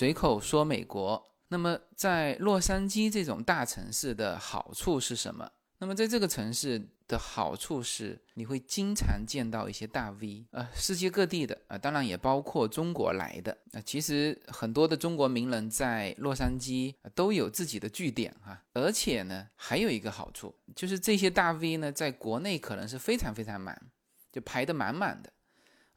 随口说美国。那么在洛杉矶这种大城市的好处是什么？那么在这个城市的好处是，你会经常见到一些大 V，呃，世界各地的啊，当然也包括中国来的。那其实很多的中国名人在洛杉矶都有自己的据点哈，而且呢，还有一个好处就是这些大 V 呢，在国内可能是非常非常满，就排得满满的。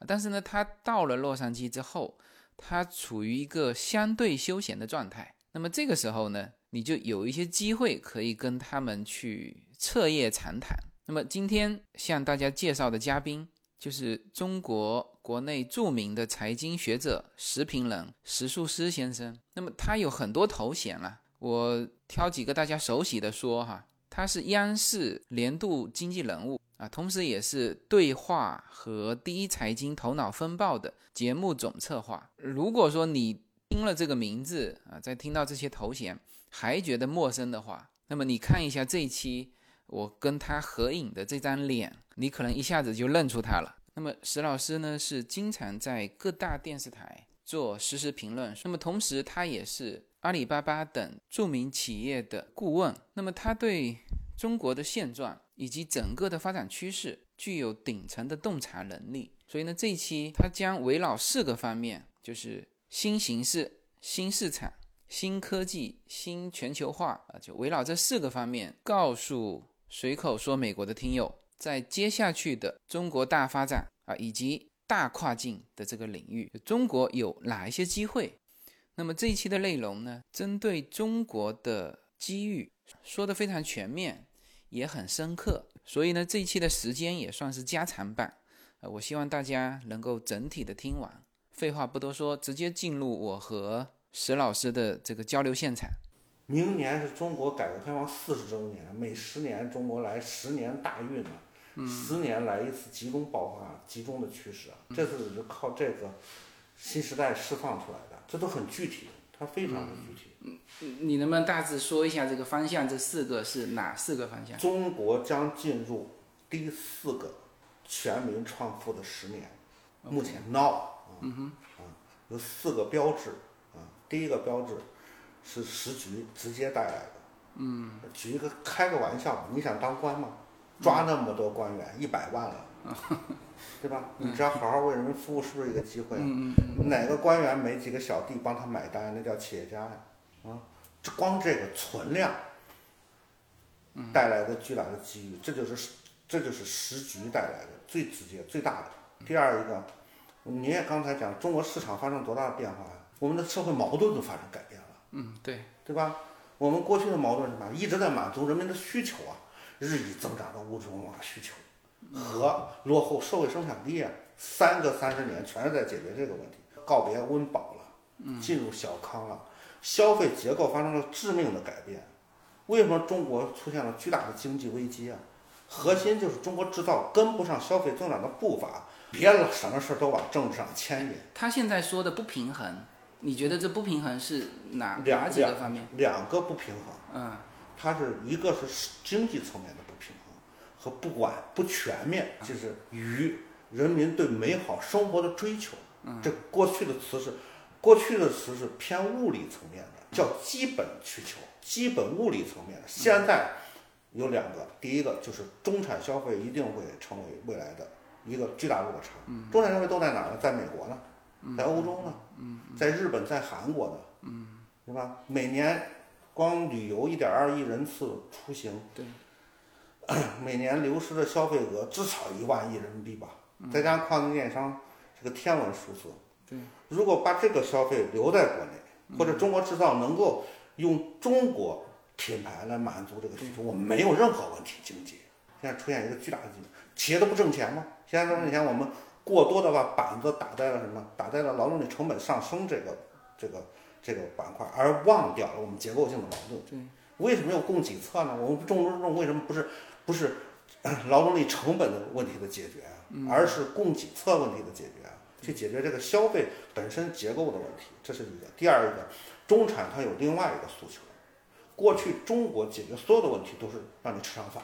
但是呢，他到了洛杉矶之后，他处于一个相对休闲的状态。那么这个时候呢，你就有一些机会可以跟他们去彻夜长谈。那么今天向大家介绍的嘉宾就是中国国内著名的财经学者、时评人石树诗先生。那么他有很多头衔了，我挑几个大家熟悉的说哈，他是央视年度经济人物。啊，同时也是对话和第一财经头脑风暴的节目总策划。如果说你听了这个名字啊，再听到这些头衔还觉得陌生的话，那么你看一下这一期我跟他合影的这张脸，你可能一下子就认出他了。那么石老师呢，是经常在各大电视台做实时评论，那么同时他也是阿里巴巴等著名企业的顾问。那么他对中国的现状。以及整个的发展趋势具有顶层的洞察能力，所以呢，这一期他将围绕四个方面，就是新形势、新市场、新科技、新全球化啊，就围绕这四个方面，告诉随口说美国的听友，在接下去的中国大发展啊，以及大跨境的这个领域，中国有哪一些机会？那么这一期的内容呢，针对中国的机遇说的非常全面。也很深刻，所以呢，这一期的时间也算是加长版，呃，我希望大家能够整体的听完。废话不多说，直接进入我和石老师的这个交流现场。明年是中国改革开放四十周年，每十年中国来十年大运啊，十年来一次集中爆发、集中的趋势啊，这次是靠这个新时代释放出来的，这都很具体。它非常的具体。嗯，你能不能大致说一下这个方向？这四个是哪四个方向？中国将进入第四个全民创富的十年。目前 now，嗯哼，啊，有四个标志啊。第一个标志是时局直接带来的。嗯。举一个开个玩笑，你想当官吗？抓那么多官员，一百万了。对吧？你只要好好为人民服务，是不是一个机会？哪个官员没几个小弟帮他买单，那叫企业家呀！啊，这光这个存量带来的巨大的机遇，这就是这就是时局带来的最直接、最大的。第二一个，你也刚才讲，中国市场发生多大的变化呀？我们的社会矛盾都发生改变了。嗯，对，对吧？我们过去的矛盾是什么？一直在满足人民的需求啊，日益增长的物质文化需求。和落后社会生产力啊，三个三十年全是在解决这个问题。告别温饱了，进入小康了，消费结构发生了致命的改变。为什么中国出现了巨大的经济危机啊？核心就是中国制造跟不上消费增长的步伐，别老什么事儿都往政治上牵引。他现在说的不平衡，你觉得这不平衡是哪哪几个方面？两个不平衡。嗯，它是一个是经济层面的。和不管不全面，就是与人民对美好生活的追求。这过去的词是，过去的词是偏物理层面的，叫基本需求，基本物理层面的。现在有两个，第一个就是中产消费一定会成为未来的一个巨大落差。中产消费都在哪儿呢？在美国呢，在欧洲呢，在日本，在韩国呢，对吧？每年光旅游一点二亿人次出行。对。每年流失的消费额至少一万亿人民币吧，再加上跨境电商，这个天文数字。对，如果把这个消费留在国内，或者中国制造能够用中国品牌来满足这个需求，我们没有任何问题。经济现在出现一个巨大的经济，企业都不挣钱吗？现在挣钱，我们过多的把板子打在了什么？打在了劳动力成本上升这个这个这个板块，而忘掉了我们结构性的矛盾。对，为什么有供给侧呢？我们重中之重为什么不是？不是 劳动力成本的问题的解决，而是供给侧问题的解决，去解决这个消费本身结构的问题，这是一个。第二一个，中产他有另外一个诉求，过去中国解决所有的问题都是让你吃上饭，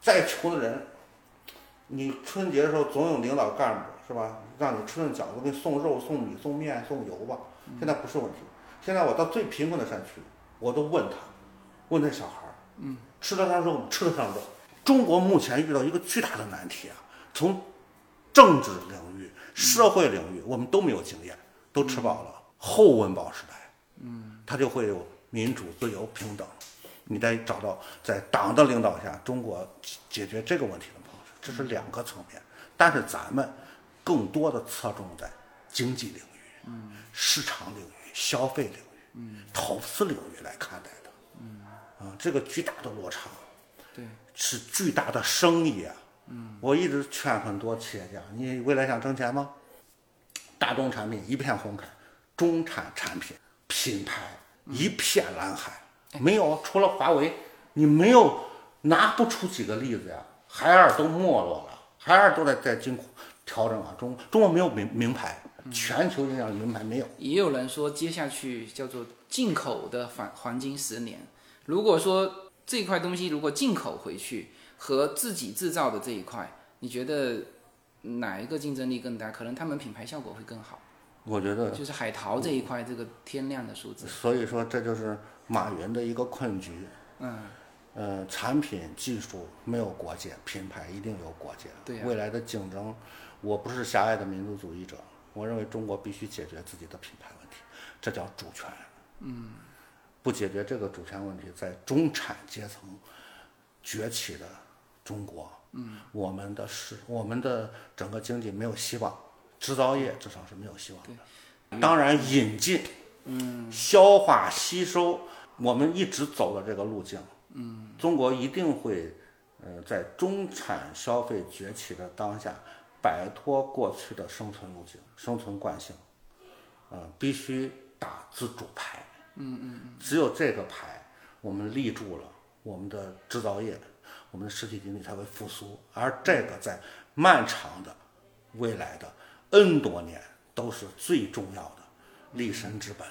再穷的人，你春节的时候总有领导干部是吧，让你吃顿饺子，给你送肉、送米、送面、送油吧。现在不是问题，现在我到最贫困的山区，我都问他，问那小孩儿，嗯，吃得上肉吗？吃得上肉。中国目前遇到一个巨大的难题啊，从政治领域、社会领域，我们都没有经验，都吃饱了。后温饱时代，嗯，它就会有民主、自由、平等。你得找到在党的领导下，中国解决这个问题的方式，这是两个层面。但是咱们更多的侧重在经济领域、嗯，市场领域、消费领域、嗯，投资领域来看待的，嗯，啊，这个巨大的落差，对，是巨大的生意啊。嗯，我一直劝很多企业家，你未来想挣钱吗？大众产品一片红海，中产产品品牌一片蓝海。没有，除了华为，你没有拿不出几个例子呀。海尔都没落了，海尔都在在进调整啊。中中国没有名名牌，全球影响名牌没有。也有人说，接下去叫做进口的黄黄金十年。如果说这一块东西如果进口回去和自己制造的这一块，你觉得哪一个竞争力更大？可能他们品牌效果会更好。我觉得就是海淘这一块，这个天量的数字。所以说，这就是马云的一个困局。嗯。呃，产品技术没有国界，品牌一定有国界。对。未来的竞争，我不是狭隘的民族主义者，我认为中国必须解决自己的品牌问题，这叫主权。嗯。不解决这个主权问题，在中产阶层崛起的中国，嗯，我们的是我们的整个经济没有希望。制造业至少是没有希望的。当然，引进、嗯，消化吸收，我们一直走的这个路径。嗯，中国一定会，呃，在中产消费崛起的当下，摆脱过去的生存路径、生存惯性。呃，必须打自主牌。嗯嗯嗯。只有这个牌，我们立住了，我们的制造业，我们的实体经济才会复苏。而这个在漫长的未来的。N 多年都是最重要的立身之本。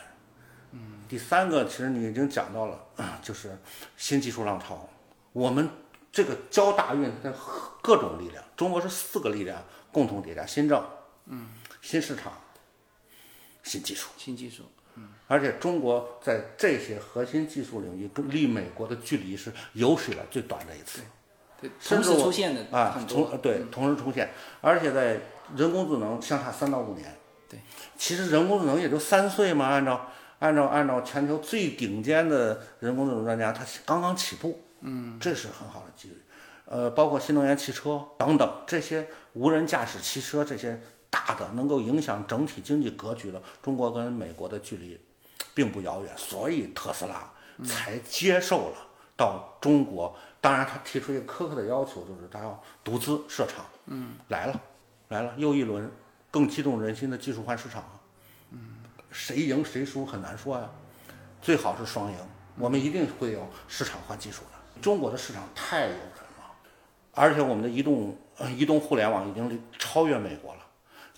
嗯，第三个其实你已经讲到了，就是新技术浪潮。我们这个交大运的各种力量，中国是四个力量共同叠加：新政，嗯，新市场，新技术，新技术。嗯，而且中国在这些核心技术领域离美国的距离是有史以来最短的一次。对，同时出现的啊，同对同时出现，而且在。人工智能相差三到五年，对，其实人工智能也就三岁嘛。按照按照按照全球最顶尖的人工智能专家，他刚刚起步，嗯，这是很好的机遇。呃，包括新能源汽车等等这些无人驾驶汽车这些大的能够影响整体经济格局的，中国跟美国的距离并不遥远，所以特斯拉才接受了到中国。当然，他提出一个苛刻的要求，就是他要独资设厂，嗯，来了。来了，又一轮更激动人心的技术换市场，嗯，谁赢谁输很难说呀，最好是双赢，我们一定会有市场换技术的。中国的市场太诱人了，而且我们的移动呃移动互联网已经超越美国了，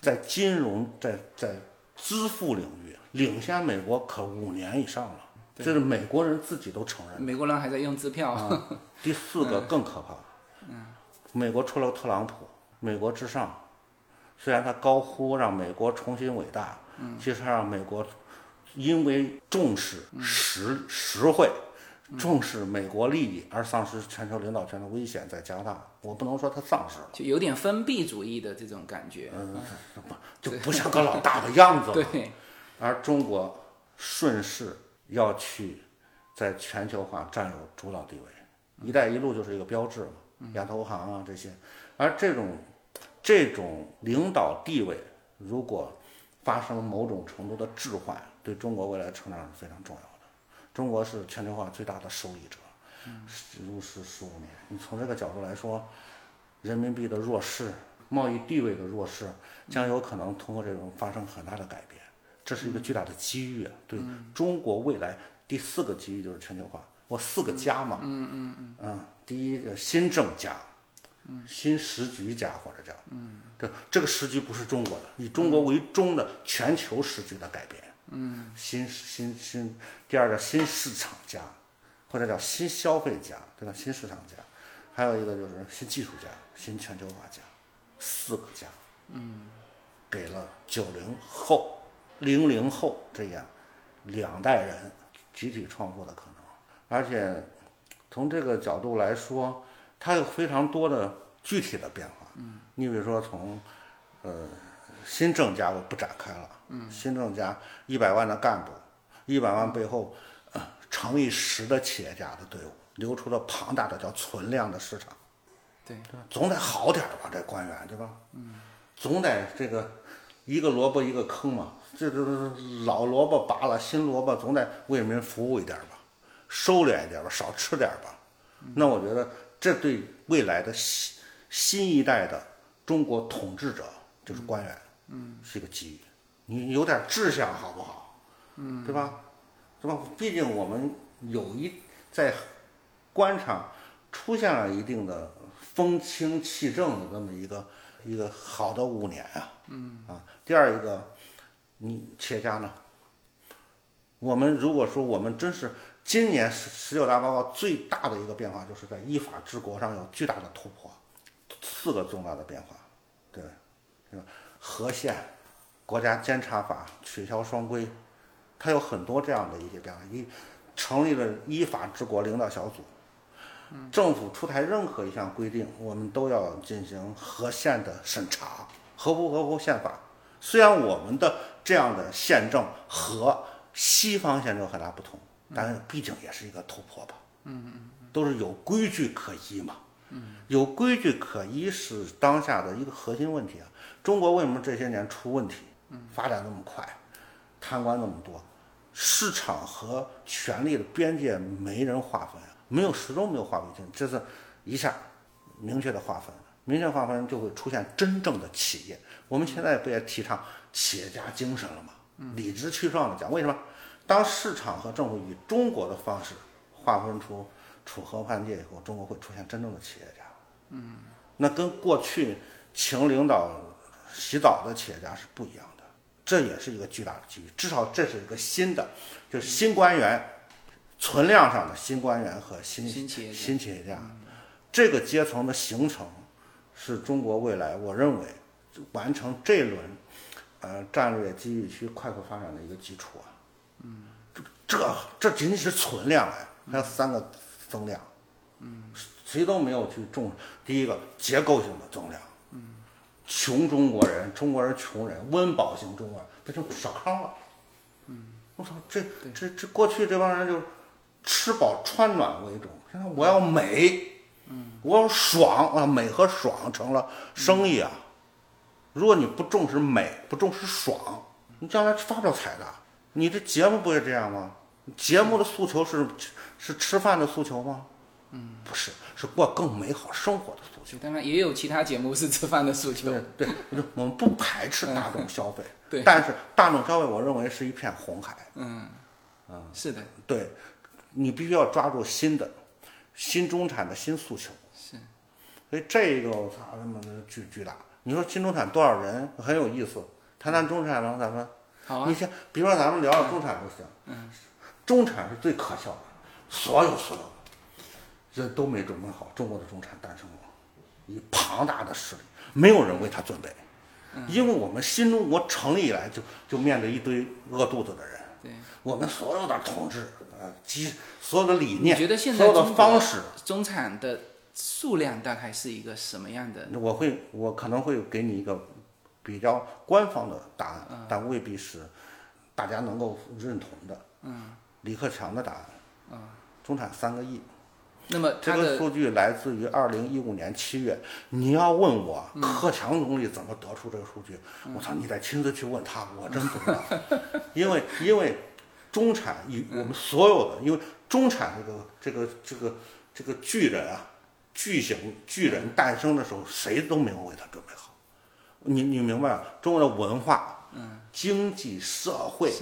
在金融在在支付领域领先美国可五年以上了，这是美国人自己都承认。美国人还在用支票。第四个更可怕，嗯，美国出了特朗普，美国至上。虽然他高呼让美国重新伟大，其实让美国因为重视实实惠，重视美国利益而丧失全球领导权的危险在加大。我不能说他丧失了，就有点封闭主义的这种感觉，嗯，不就不像个老大的样子了。对，而中国顺势要去在全球化占有主导地位，一带一路就是一个标志嘛，亚投行啊这些，而这种。这种领导地位，如果发生某种程度的置换，对中国未来成长是非常重要的。中国是全球化最大的受益者，入世十五年。你从这个角度来说，人民币的弱势、贸易地位的弱势，将有可能通过这种发生很大的改变。这是一个巨大的机遇，对中国未来第四个机遇就是全球化。我四个加嘛，嗯嗯嗯，嗯，第一个新政加。新时局家或者叫，嗯，这这个时局不是中国的，以中国为中的全球时局的改变，嗯，新新新，第二个新市场家，或者叫新消费家，对吧？新市场家，还有一个就是新技术家、新全球化家，四个家，嗯，给了九零后、零零后这样两代人集体创作的可能。而且从这个角度来说，它有非常多的具体的变化。嗯，你比如说从呃新政家我不展开了。嗯，新政家一百万的干部，一百万背后呃乘以十的企业家的队伍，留出了庞大的叫存量的市场。对，总得好点儿吧，这官员对吧？嗯，总得这个一个萝卜一个坑嘛，这这这老萝卜拔了，新萝卜总得为人民服务一点吧，收敛一点吧，少吃点吧。那我觉得这对未来的新新一代的中国统治者就是官员，嗯，是一个机遇。你有点志向好不好？嗯，对吧？是吧？毕竟我们有一在官场出现了一定的。风清气正的这么一个一个好的五年啊，嗯啊，第二一个，你企业家呢？我们如果说我们真是今年十十九大报告最大的一个变化，就是在依法治国上有巨大的突破，四个重大的变化，对，对吧？和宪，国家监察法取消双规，它有很多这样的一些变化，一成立了依法治国领导小组。政府出台任何一项规定，我们都要进行合宪的审查，合不合乎宪法？虽然我们的这样的宪政和西方宪政有很大不同，但是毕竟也是一个突破吧。嗯嗯都是有规矩可依嘛。嗯，有规矩可依是当下的一个核心问题啊。中国为什么这些年出问题？嗯，发展那么快，贪官那么多，市场和权力的边界没人划分。没有始终没有划分清，这是一下明确的划分，明确划分就会出现真正的企业。我们现在不也提倡企业家精神了吗？理直气壮的讲，为什么？当市场和政府以中国的方式划分出楚河汉界以后，中国会出现真正的企业家。嗯，那跟过去请领导洗澡的企业家是不一样的，这也是一个巨大的机遇。至少这是一个新的，就是新官员。存量上的新官员和新新企业新企业家，这个阶层的形成，是中国未来我认为完成这轮呃战略机遇区快速发展的一个基础啊。嗯，这这这仅仅是存量啊，还有三个增量。嗯，谁都没有去重第一个结构性的增量。嗯，穷中国人，中国人穷人，温饱型中国人，这就少康了。嗯，我操，这这这过去这帮人就。吃饱穿暖为重，现在我要美，嗯，我爽啊，美和爽成了生意啊。如果你不重视美，不重视爽，你将来发不了财的。你这节目不也这样吗？节目的诉求是是吃饭的诉求吗？嗯，不是，是过更美好生活的诉求。当然也有其他节目是吃饭的诉求。对，对我们不排斥大众消费，对，但是大众消费，我认为是一片红海。嗯，嗯，是的，对。你必须要抓住新的、新中产的新诉求，是，所以这个我操他妈的巨巨大。你说新中产多少人很有意思，谈谈中产能咱们，好啊。你先，比如说咱们聊聊中产就行。嗯。中产是最可笑的，所有所有的人都没准备好，中国的中产诞生了，以庞大的势力，没有人为他准备，因为我们新中国成立以来就就面对一堆饿肚子的人，对，我们所有的统治。呃，基所有的理念，觉得现在所有的方式，中产的数量大概是一个什么样的？我会，我可能会给你一个比较官方的答案，但未必是大家能够认同的。嗯，李克强的答案。嗯，中产三个亿。那么这个数据来自于二零一五年七月。你要问我克强总理怎么得出这个数据？我操，你得亲自去问他，我真不知道。因为，因为。中产与我们所有的，因为中产这个这个这个这个巨人啊，巨型巨人诞生的时候，谁都没有为他准备好。你你明白中国的文化、经济社会、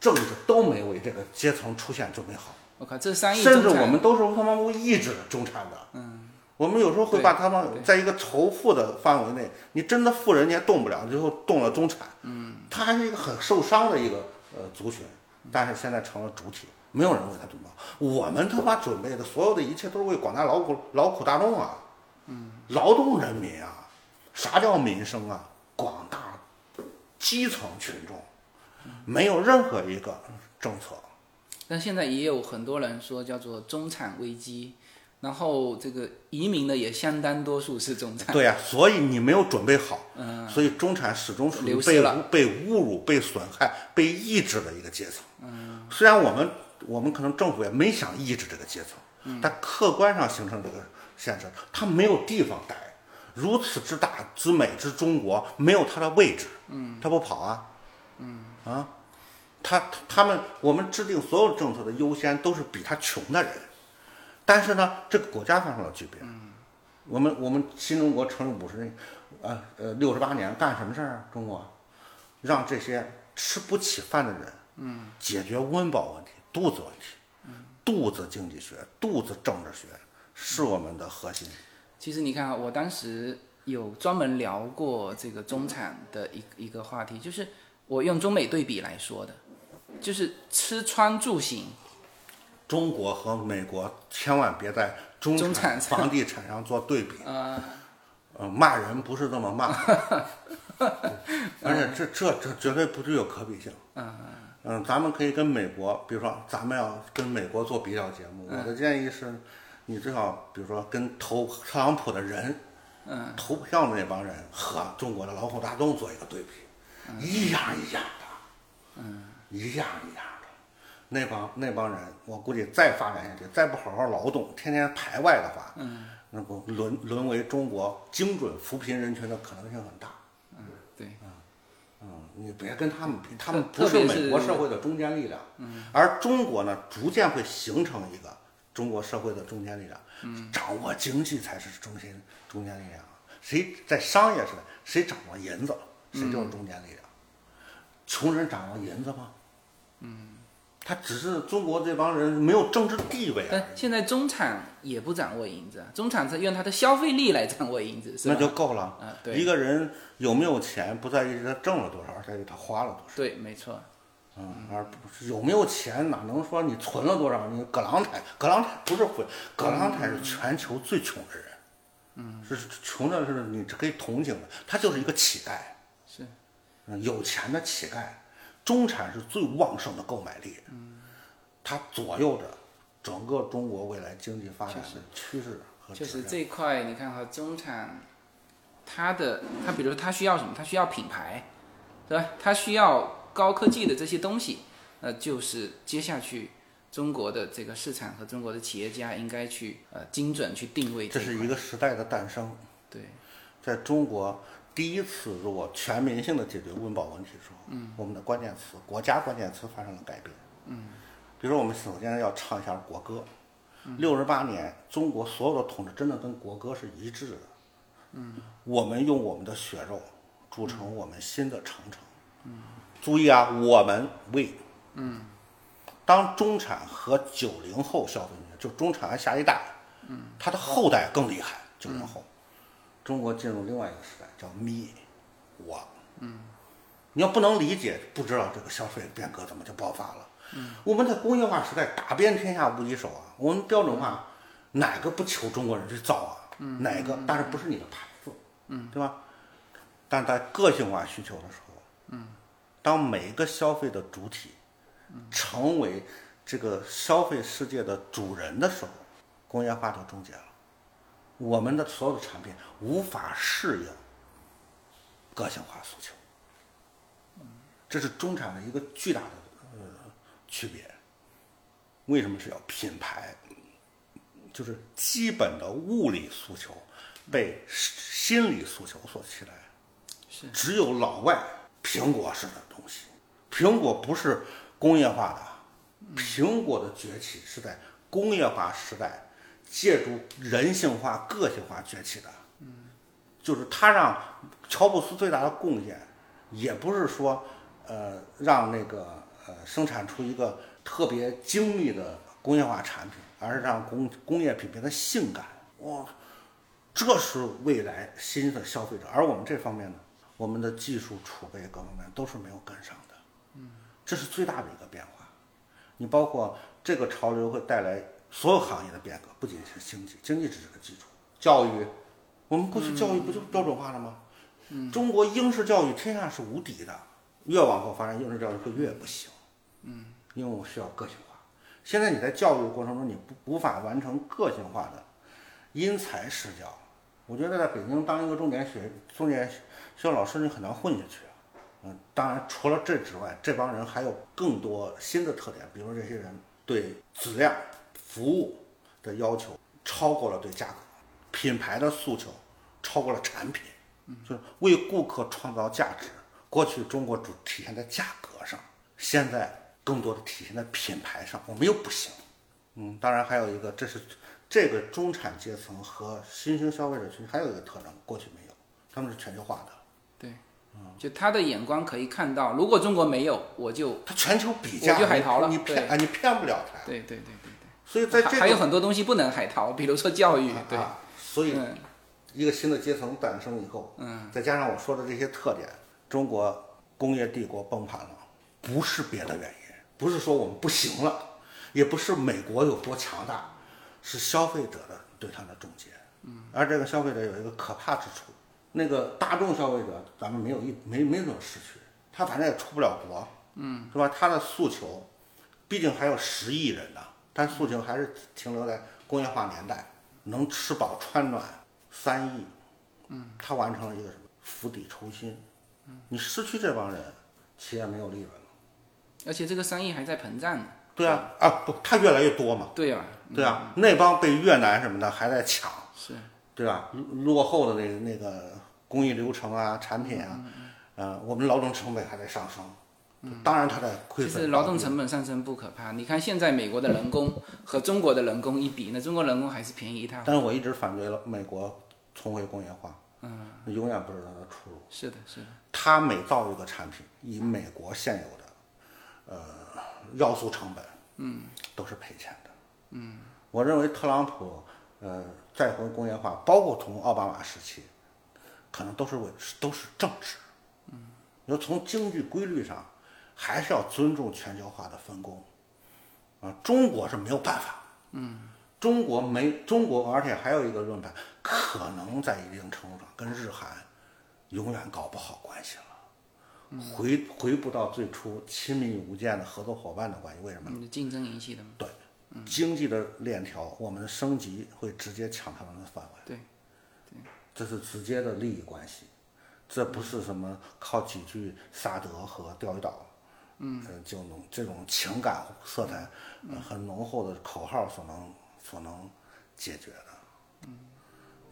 政治都没为这个阶层出现准备好。我靠，这三亿甚至我们都是他妈无意志的中产的。嗯，我们有时候会把他们在一个仇富的范围内，你真的富人家动不了，最后动了中产。嗯，他还是一个很受伤的一个呃族群。但是现在成了主体，没有人为他准备。我们他妈准备的所有的一切都是为广大劳苦劳苦大众啊，嗯，劳动人民啊，啥叫民生啊？广大基层群众，没有任何一个政策。但现在也有很多人说叫做中产危机，然后这个移民的也相当多数是中产。对呀、所以你没有准备好，所以中产始终属于被被侮辱、被损害、被抑制的一个阶层。嗯，虽然我们我们可能政府也没想抑制这个阶层，但客观上形成这个现实，他没有地方待。如此之大之美之中国，没有他的位置，嗯，他不跑啊，嗯。啊，他他们我们制定所有政策的优先都是比他穷的人，但是呢，这个国家发生了巨变，我们我们新中国成立五十年，呃呃六十八年干什么事儿啊？中国让这些吃不起饭的人，嗯，解决温饱问题、肚子问题，嗯，肚子经济学、肚子政治学是我们的核心。其实你看啊，我当时有专门聊过这个中产的一一个话题，就是我用中美对比来说的，就是吃穿住行，中国和美国千万别在中中产产房地产上做对比。呃，呃，骂人不是这么骂，而且这这这绝对不具有可比性。嗯咱们可以跟美国，比如说咱们要跟美国做比较节目，我的建议是，你最好比如说跟投特朗普的人，嗯，投票的那帮人和中国的劳苦大众做一个对比，一样一样的，嗯，一样一样的。那帮那帮人，我估计再发展下去，再不好好劳动，天天排外的话，嗯，那不沦沦为中国精准扶贫人群的可能性很大。嗯对，嗯，你别跟他们比，他们不是美国社会的中坚力量，嗯，而中国呢，逐渐会形成一个中国社会的中坚力量，嗯，掌握经济才是中心中坚力量。谁在商业时代，谁掌握银子，谁就是中坚力量。穷人掌握银子吗？嗯，他只是中国这帮人没有政治地位啊但，现在中产也不掌握银子啊，中产是用他的消费力来掌握银子，是吧？那就够了。啊，对，一个人有没有钱，不在于他挣了多少，而在于他花了多少。对，没错，嗯，而不是有没有钱，哪能说你存了多少？你葛朗台，葛朗台不是会，葛朗台是全球最穷的人，嗯，是穷的是你可以同情的，他就是一个乞丐，是，嗯，有钱的乞丐，中产是最旺盛的购买力，嗯，它左右着整个中国未来经济发展的趋势和。就是这一块，你看哈，中产，他的他比如说他需要什么？他需要品牌，对吧？他需要高科技的这些东西，那就是接下去中国的这个市场和中国的企业家应该去呃精准去定位这是一个时代的诞生，对，在中国第一次如果全民性的解决温饱问题的时候，嗯，我们的关键词、国家关键词发生了改变，嗯，比如说我们首先要唱一下国歌，六十八年，中国所有的统治真的跟国歌是一致的，嗯，我们用我们的血肉筑成我们新的长城，嗯，注意啊，我们为，嗯，当中产和九零后消费者，就中产和下一代，嗯，他的后代更厉害，九零后。中国进入另外一个时代，叫 me，我。嗯，你要不能理解，不知道这个消费变革怎么就爆发了。嗯，我们在工业化时代打遍天下无敌手啊，我们标准化，哪个不求中国人去造啊？嗯，哪个？但是不是你的牌子，嗯，对吧？但在个性化需求的时候，嗯，当每一个消费的主体，成为这个消费世界的主人的时候，工业化就终结了。我们的所有的产品无法适应个性化诉求，这是中产的一个巨大的呃区别。为什么是要品牌？就是基本的物理诉求被心理诉求所取代。是只有老外苹果式的东西，苹果不是工业化的，苹果的崛起是在工业化时代借助人性化、个性化崛起的。嗯，就是他让乔布斯最大的贡献，也不是说呃让那个呃生产出一个特别精密的工业化产品，而是让工工业品变得性感。哇，这是未来新的消费者，而我们这方面呢，我们的技术储备各方面都是没有跟上的。嗯，这是最大的一个变化。你包括这个潮流会带来所有行业的变革，不仅是经济，经济只是个基础。教育，我们过去教育不就标准化了吗？嗯，中国应试教育天下是无敌的。越往后发展，应试教育会越不行。嗯，因为我需要个性化。现在你在教育过程中，你不无法完成个性化的因材施教。我觉得在北京当一个重点学重点学校老师，你很难混下去。嗯，当然除了这之外，这帮人还有更多新的特点，比如这些人对质量、服务的要求超过了对价格、品牌的诉求超过了产品，就是为顾客创造价值。过去中国主体现在价格上，现在更多的体现在品牌上。我们又不行。嗯，当然还有一个，这是这个中产阶层和新兴消费者群还有一个特征，过去没有，他们是全球化的。对，就他的眼光可以看到，如果中国没有，我就他全球比价，我就海淘了你骗啊，你骗不了他。对对对对所以在，这个还有很多东西不能海淘，比如说教育，对，啊，所以嗯一个新的阶层诞生以后，嗯，再加上我说的这些特点，中国工业帝国崩盘了，不是别的原因，不是说我们不行了，也不是美国有多强大，是消费者的对它的终结。嗯，而这个消费者有一个可怕之处，那个大众消费者咱们没有一没没怎么失去，他反正也出不了国，嗯，是吧？他的诉求，毕竟还有十亿人呢，但诉求还是停留在工业化年代，能吃饱穿暖三亿，嗯，他完成了一个什么？釜底抽薪，嗯，你失去这帮人，企业没有利润了，而且这个三亿还在膨胀呢，对啊，啊不，他越来越多嘛，对啊？对啊，那帮被越南什么的还在抢，是，对吧？落后的那个那个工艺流程啊、产品啊，呃，我们劳动成本还在上升，当然它在亏损。其实劳动成本上升不可怕，你看现在美国的人工和中国的人工一比，那中国人工还是便宜一塌。但是我一直反对了美国重回工业化，嗯，永远不是它的出路。是的，是的，它每造一个产品，以美国现有的呃要素成本，嗯，都是赔钱的。嗯，我认为特朗普呃再回工业化，包括从奥巴马时期，可能都是为都是政治。嗯，你说从经济规律上，还是要尊重全球化的分工。啊，中国是没有办法。嗯，中国没中国，而且还有一个论坛，可能在一定程度上跟日韩永远搞不好关系了，回回不到最初亲密无间的合作伙伴的关系。为什么？嗯，竞争引起的吗。对，经济的链条，我们的升级会直接抢他们的饭碗，对，这是直接的利益关系，这不是什么靠几句萨德和钓鱼岛，嗯，就能这种情感色彩、呃很浓厚的口号所能所能解决的。嗯，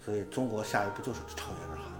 所以中国下一步就是超越日韩。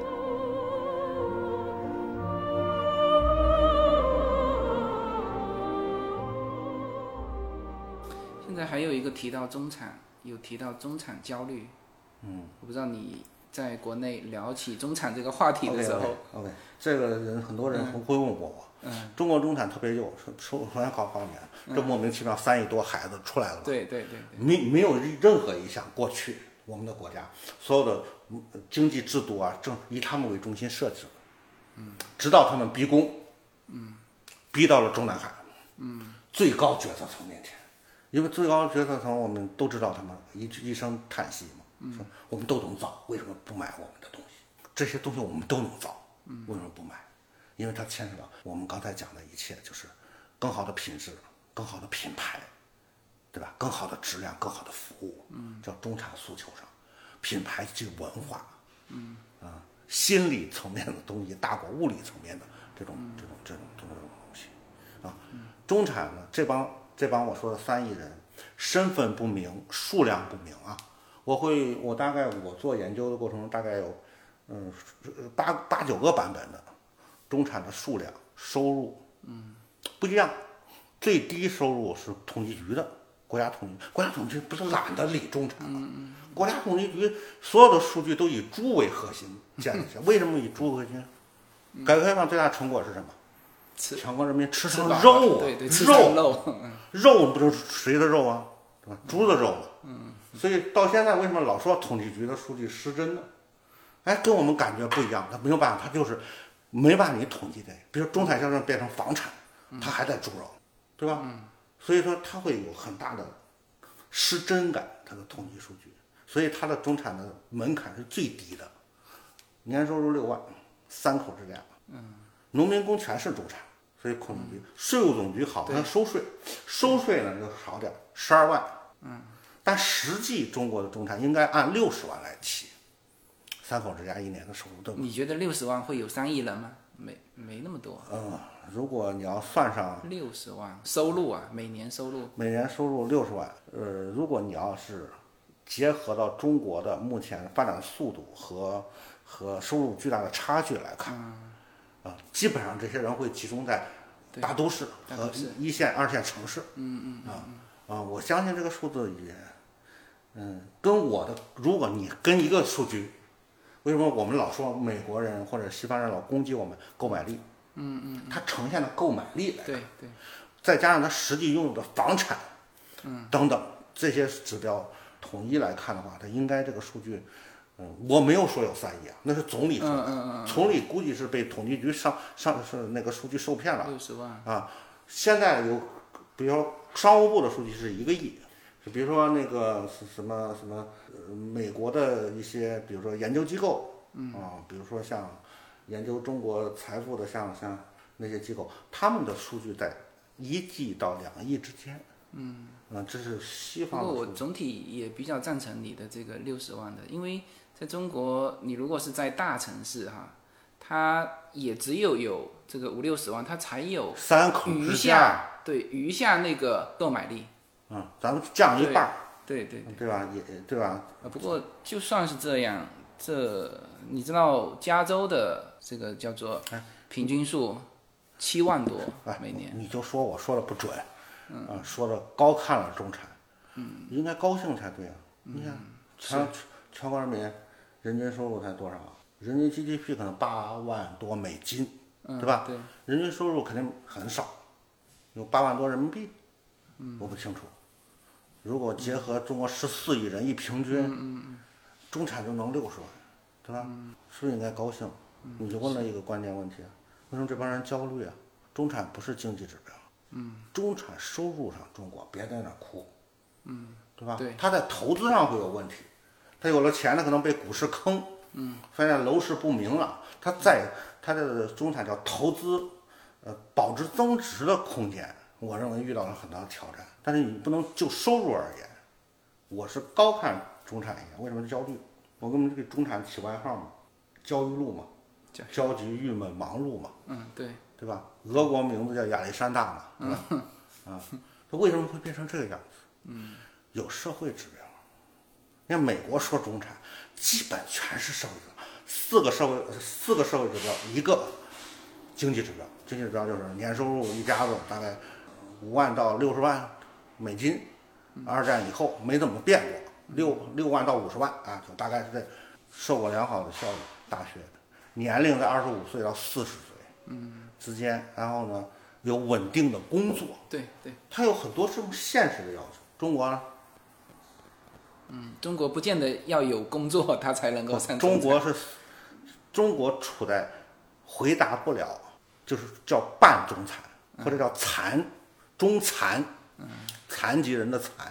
在还有一个提到中产，有提到中产焦虑。嗯，我不知道你在国内聊起中产这个话题的时候 o k 这个人很多人会问过我，嗯，中国中产特别幼，首首首先告诉你，这莫名其妙三亿多孩子出来了，对对对对，没没有任何一项过去我们的国家所有的嗯经济制度啊，正以他们为中心设置的，嗯，直到他们逼宫，嗯，逼到了中南海，嗯，最高决策层面前，因为最高决策层我们都知道他们一一声叹息嘛，说我们都能造，为什么不买我们的东西？这些东西我们都能造，为什么不买？因为它牵扯到我们刚才讲的一切，就是更好的品质、更好的品牌，对吧？更好的质量、更好的服务，嗯，叫中产诉求上，品牌这个文化，嗯啊，心理层面的东西大过物理层面的这种这种这种这种东西啊。中产呢，这帮这帮我说的三亿人，身份不明，数量不明啊。我会，我大概我做研究的过程中，大概有嗯八八九个版本的中产的数量、收入，嗯，不一样。最低收入是统计局的，国家统计，国家统计局不是懒得理中产吗？国家统计局所有的数据都以猪为核心建立起来，为什么以猪为核心？改革开放最大成果是什么？吃全国人民吃上吃肉啊，对对，吃上肉，肉，不就是谁的肉啊？对吧？猪的肉。所以到现在为什么老说统计局的数据失真呢？哎，跟我们感觉不一样。他没有办法，他就是没把你统计的。比如中产乡镇变成房产，他还在猪肉，对吧？嗯。所以说他会有很大的失真感，他的统计数据。所以他的中产的门槛是最低的，年收入六万，三口之家。嗯。农民工全是中产，所以税务总局好，像收税，收税呢就少点，十二万。嗯。但实际中国的中产应该按六十万来起，三口之家一年的收入都。你觉得六十万会有三亿人吗？没没那么多，嗯，如果你要算上六十万收入啊，每年收入，每年收入六十万，呃，如果你要是结合到中国的目前发展速度和和收入巨大的差距来看，啊，基本上这些人会集中在大都市和一线、二线城市。嗯嗯啊啊，我相信这个数字也，嗯，跟我的，如果你跟一个数据，为什么我们老说美国人或者西方人老攻击我们购买力？嗯嗯，它呈现的购买力来，对对，再加上他实际拥有的房产，嗯，等等这些指标统一来看的话，它应该这个数据，嗯，我没有说有三亿啊，那是总理说的，嗯嗯嗯总理估计是被统计局上上是那个数据受骗了，六十万，啊，现在有，比如说商务部的数据是一个亿，就比如说那个什么什么，呃，美国的一些，比如说研究机构，嗯啊，比如说像研究中国财富的像像那些机构，他们的数据在一亿到两亿之间，嗯，啊，这是西不过我总体也比较赞成你的这个六十万的，因为在中国，你如果是在大城市哈，它也只有有这个五六十万，它才有三口余下对余下那个购买力，嗯，咱们降一半儿，对对。对吧？也对吧？啊，不过就算是这样，这你知道加州的这个叫做平均数七万多哎，每年，你就说我说的不准，啊，说的高看了中产，嗯，应该高兴才对啊。你看，全全国人民人均收入才多少啊？人均 GDP 可能八万多美金，对吧？对，人均收入肯定很少，有八万多人民币，嗯，我不清楚。如果结合中国十四亿人一平均，中产就能六十万，对吧？是不是应该高兴？你就问了一个关键问题啊，为什么这帮人焦虑啊？中产不是经济指标，嗯，中产收入上中国别在那儿哭，嗯，对吧？对他在投资上会有问题，他有了钱，他可能被股市坑，嗯，发现楼市不明朗，他在他的中产叫投资，呃，保值增值的空间，我认为遇到了很大的挑战。但是你不能就收入而言，我是高看中产一点。为什么焦虑？我给我们给中产起外号嘛，焦虑路嘛，焦焦急、郁闷、忙碌嘛，嗯，对，对吧？俄国名字叫亚历山大嘛，对吧？啊，他为什么会变成这个样子？嗯，有社会指标。你看美国说中产，基本全是社会指标，四个社会四个社会指标，一个经济指标。经济指标就是年收入一家子大概五万到六十万美金，二战以后没怎么变过，六六万到五十万啊，就大概是这受过良好的教育，大学年龄在二十五岁到四十岁，嗯，之间，然后呢有稳定的工作，对对，它有很多这种现实的要求。中国呢，嗯，中国不见得要有工作，他才能够上中国是，中国处在回答不了，就是叫半中产或者叫残中残，残疾人的残，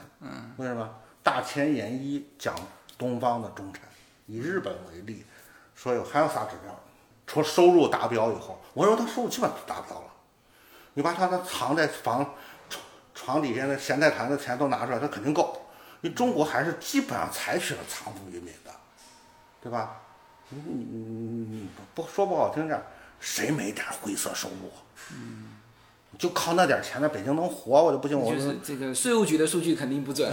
为什么？大前研一讲东方的中产，以日本为例，说有还有啥指标？除了收入达标以后，我说他收入基本都达标了。你把他那藏在房床床底下的咸菜坛子钱都拿出来，他肯定够。因为中国还是基本上采取了藏富于民的，对吧？你你你你不说不好听点儿，谁没点儿灰色收入？嗯，就靠那点儿钱在北京能活，我就不信我就是这个税务局的数据肯定不准。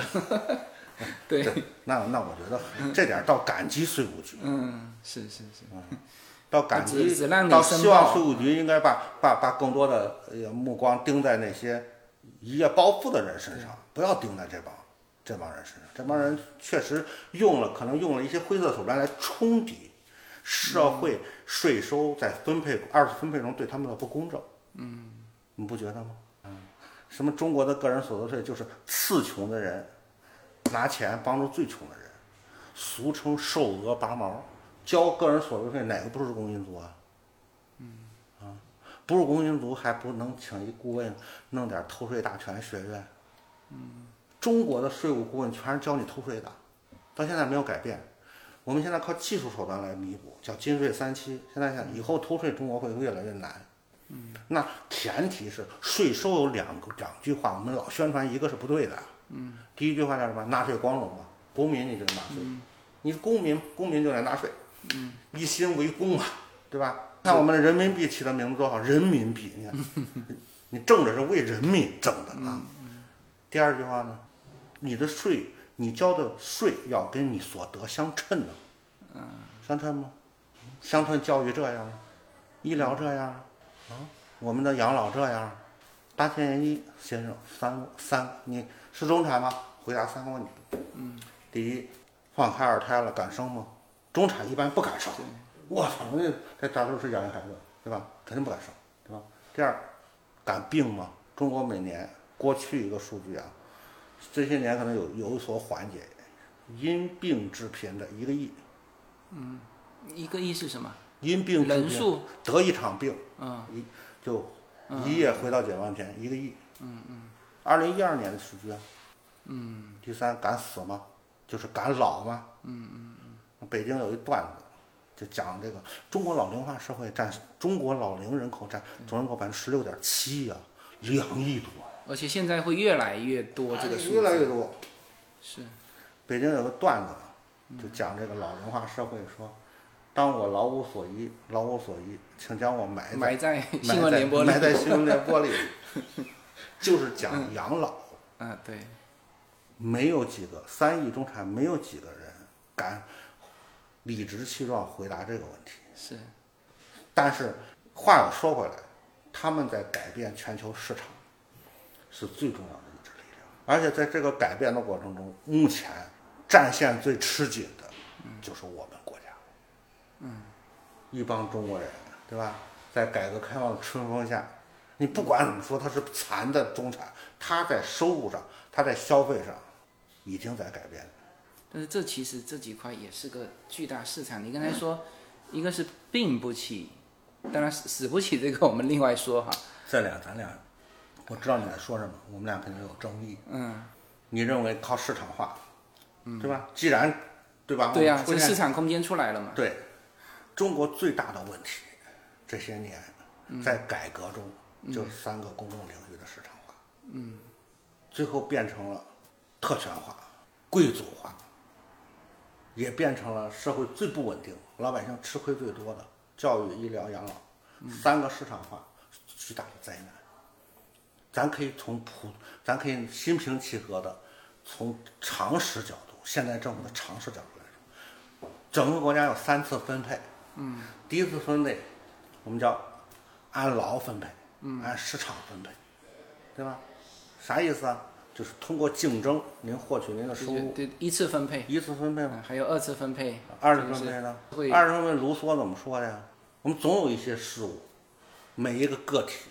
对，那那我觉得这点儿倒感激税务局，嗯，是是是，嗯倒感激只只让，你倒希望税务局应该把把把更多的呃目光盯在那些一夜暴富的人身上，不要盯在这帮这帮人身上。这帮人确实用了，可能用了一些灰色手段来冲抵社会税收在分配二次分配中对他们的不公正。嗯，你不觉得吗？嗯，什么中国的个人所得税就是次穷的人拿钱帮助最穷的人，俗称瘦鹅拔毛。交个人所得税哪个不是工薪族啊？嗯，啊，不是工薪族还不能请一顾问弄点偷税大全学院？嗯，中国的税务顾问全是教你偷税的，到现在没有改变。我们现在靠技术手段来弥补，叫金税三期。现在想以后偷税，中国会越来越难。嗯，那前提是税收有两个两句话，我们老宣传一个是不对的。嗯，第一句话叫什么？纳税光荣嘛，公民你就纳税，你是公民，公民就得纳税。嗯，一心为公嘛，对吧？看我们的人民币起的名字多好，人民币，你看，你挣的是为人民挣的啊。第二句话呢，你的税，你交的税要跟你所得相称的，嗯，相称吗？相称教育这样，医疗这样，啊，我们的养老这样，八千元一先生三三，你是中产吗？回答三个问题。嗯，第一，放开二胎了，敢生吗？中产一般不敢生，我操，那在大都市养一孩子，对吧？肯定不敢生，对吧？第二，敢病吗？中国每年过去一个数据啊，这些年可能有有所缓解，因病致贫的一个亿，嗯一个亿是什么？因病人数得一场病，嗯一就一夜回到解放前，一个亿。嗯嗯。二零一二年的数据啊。嗯。第三，敢死吗？就是敢老吗？嗯嗯嗯。北京有一段子，就讲这个中国老龄化社会占中国老龄人口占总人口百分之十六点七呀，两亿多，而且现在会越来越多这个数字，哎越来越多。是北京有个段子，就讲这个老龄化社会说，当我老无所依，老无所依，请将我埋在埋在新闻联播里埋在新闻联播里，就是讲养老。啊，对，没有几个三亿中产，没有几个人敢理直气壮回答这个问题。是但是话又说回来，他们在改变全球市场是最重要的一支力量，而且在这个改变的过程中，目前战线最吃紧的就是我们国家。嗯，一帮中国人，对吧？在改革开放的春风下，你不管怎么说，他是残的中产，他在收入上，他在消费上，已经在改变了。但是这其实这几块也是个巨大市场。你刚才说，一个是病不起，当然死死不起这个我们另外说哈。这俩咱俩，我知道你在说什么，我们俩肯定有争议。嗯，你认为靠市场化，对吧？既然，对吧？对呀、市场空间出来了嘛。对，中国最大的问题，这些年在改革中，就是三个公共领域的市场化，嗯，最后变成了特权化、贵族化，也变成了社会最不稳定、老百姓吃亏最多的教育、医疗、养老，三个市场化巨大的灾难。咱可以从普，咱可以心平气和的从常识角度，现在政府的常识角度来说，整个国家有三次分配，嗯，第一次分配我们叫按劳分配，嗯，按市场分配，对吧？啥意思啊？就是通过竞争，您获取您的收入，对，一次分配，一次分配吗？啊还有二次分配，二次分配呢会？二次分配卢梭怎么说的呀？我们总有一些事物，每一个个体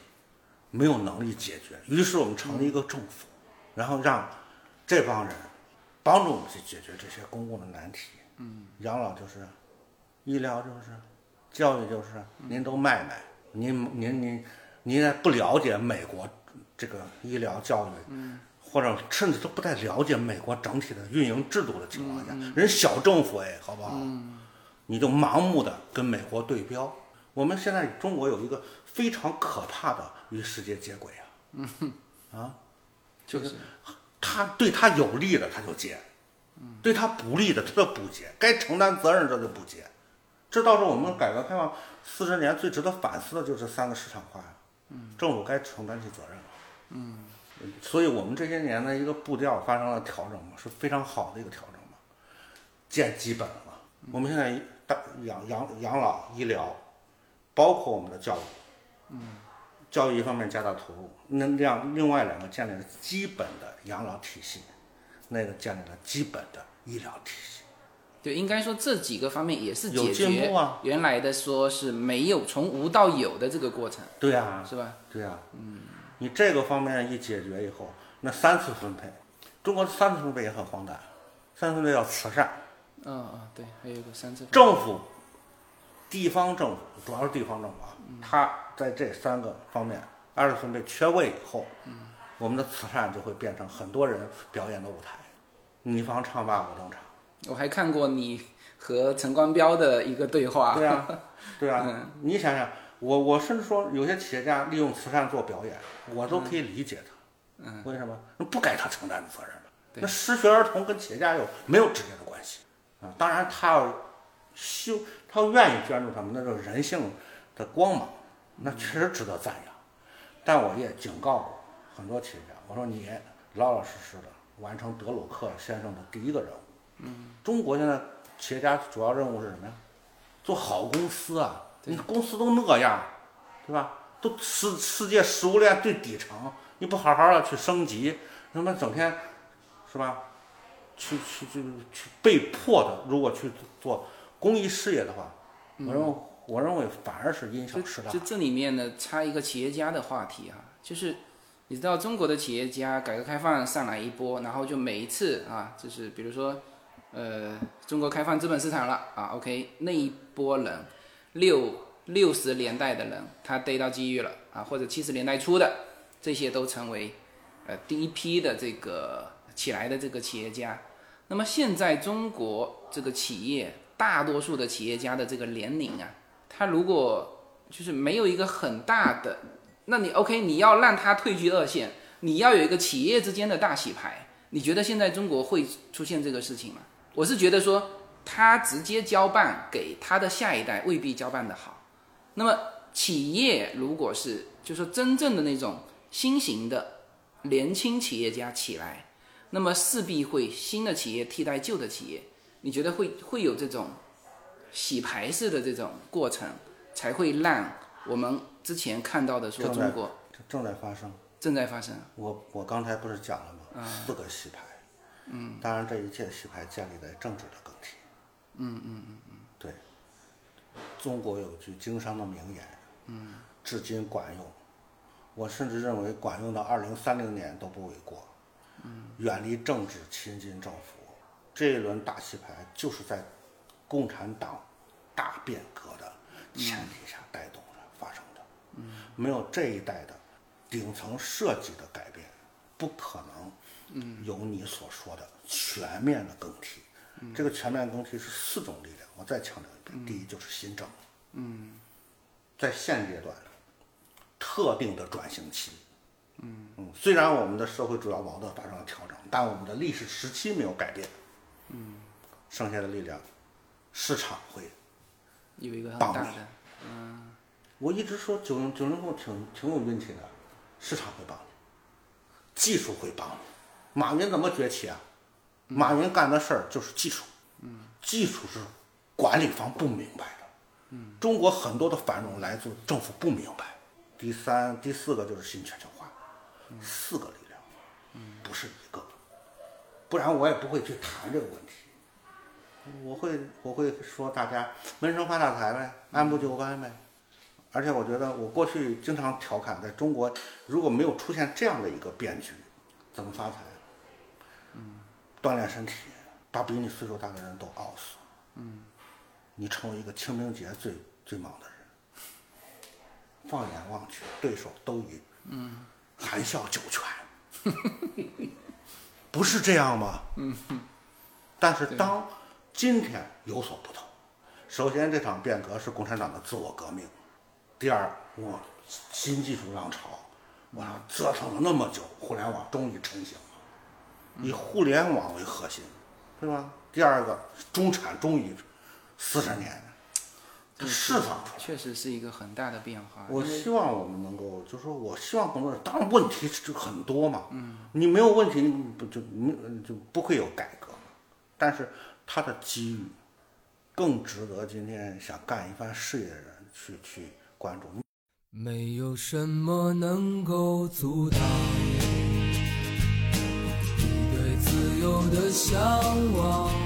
没有能力解决，于是我们成立一个政府，然后让这帮人帮助我们去解决这些公共的难题。嗯，养老就是，医疗就是，教育就是，您都卖卖，您您您您也不了解美国这个医疗教育，嗯，或者甚至都不太了解美国整体的运营制度的情况下，人小政府哎，好不好？你就盲目的跟美国对标。我们现在中国有一个非常可怕的与世界接轨啊，啊，就是他对他有利的他就接，对他不利的他就不接，该承担责任这就不接，这倒是我们改革开放四十年最值得反思的就是三个市场化呀。政府该承担起责任了。嗯，所以我们这些年的一个步调发生了调整嘛，是非常好的一个调整嘛，见基本了。我们现在大养养养老医疗，包括我们的教育，嗯，教育一方面加大投入，那让另外两个建立了基本的养老体系，那个建立了基本的医疗体系。对，应该说这几个方面也是解决进步啊。原来的说是没有从无到有的这个过程，对啊、是吧？对啊、嗯，你这个方面一解决以后，那三次分配，中国的三次分配也很荒诞，三次分配叫慈善，嗯嗯，对，还有一个三次分政府、地方政府，主要是地方政府它在这三个方面二十分配缺位以后，嗯我们的慈善就会变成很多人表演的舞台，你方唱罢我登场。我还看过你和陈光标的一个对话，对啊，对啊，嗯你想想，我我甚至说有些企业家利用慈善做表演，我都可以理解他。嗯，为什么？那不该他承担的责任了。对那失学儿童跟企业家有没有直接的关系啊？当然，他要修，他要愿意捐助他们，那就是人性的光芒，那确实值得赞扬。但我也警告过很多企业家，我说你老老实实的完成德鲁克先生的第一个任务。嗯，中国现在企业家主要任务是什么呀？做好公司啊，你公司都那样，对吧？都世世界食物链最底层，你不好好的去升级，他妈整天是吧？去去去去被迫的，如果去做公益事业的话，我认为我认为反而是因小失大就。这里面呢，插一个企业家的话题啊、就是你知道中国的企业家改革开放上来一波，然后就每一次啊，就是比如说，呃，中国开放资本市场了啊，OK，那一波人六六十年代的人，他逮到机遇了啊，或者七十年代初的，这些都成为呃第一批的这个起来的这个企业家。那么现在中国这个企业大多数的企业家的这个年龄啊，他如果就是没有一个很大的，那你 OK，你要让他退居二线，你要有一个企业之间的大洗牌。你觉得现在中国会出现这个事情吗？我是觉得说，他直接交办给他的下一代未必交办的好。那么企业如果是就是真正的那种新型的年轻企业家起来，那么势必会新的企业替代旧的企业。你觉得会会有这种洗牌式的这种过程，才会让我们之前看到的说中国正在发生。正在发生？我我刚才不是讲了吗？四个洗牌。嗯。当然，这一切洗牌建立在政治的更替。嗯嗯嗯嗯。对。中国有句经商的名言。嗯。至今管用。我甚至认为管用到二零三零年都不为过。嗯。远离政治，亲近政府。这一轮大洗牌就是在共产党大变革的前提下带动着发生的。嗯。没有这一代的顶层设计的改变，不可能有你所说的全面的更替。这个全面更替是四种力量，我再强调一遍：第一就是新政，嗯，在现阶段特定的转型期，嗯虽然我们的社会主要矛盾发生了调整，但我们的历史时期没有改变，嗯，剩下的力量，市场会有一个很大的，我一直说九零九零后挺挺有运气的，市场会帮你，技术会帮你。马云怎么崛起啊？马云干的事儿就是技术，嗯技术是管理方不明白的。嗯中国很多的繁荣来自政府不明白。第三、第四个就是新全球化，四个力量，嗯不是一个，不然我也不会去谈这个问题。我会我会说大家闷声发大财呗，按部就班呗。而且我觉得，我过去经常调侃，在中国如果没有出现这样的一个变局，怎么发财？嗯，锻炼身体，把比你岁数大的人都熬死。嗯，你成为一个清明节最最忙的人。放眼望去，对手都赢。嗯，含笑九泉。不是这样吗？嗯但是当今天有所不同，首先这场变革是共产党的自我革命，第二，我新技术浪潮，我折腾了那么久，互联网终于成型了，以互联网为核心，对吧？第二个，中产终于四十年，这释放出来。确实是一个很大的变化。我希望我们能够，就是说我希望更多人，当然问题就很多嘛。嗯，你没有问题，你不就没就不会有改革嘛。但是它的机遇更值得今天想干一番事业的人去去关注。没有什么能够阻挡你对自由的向往。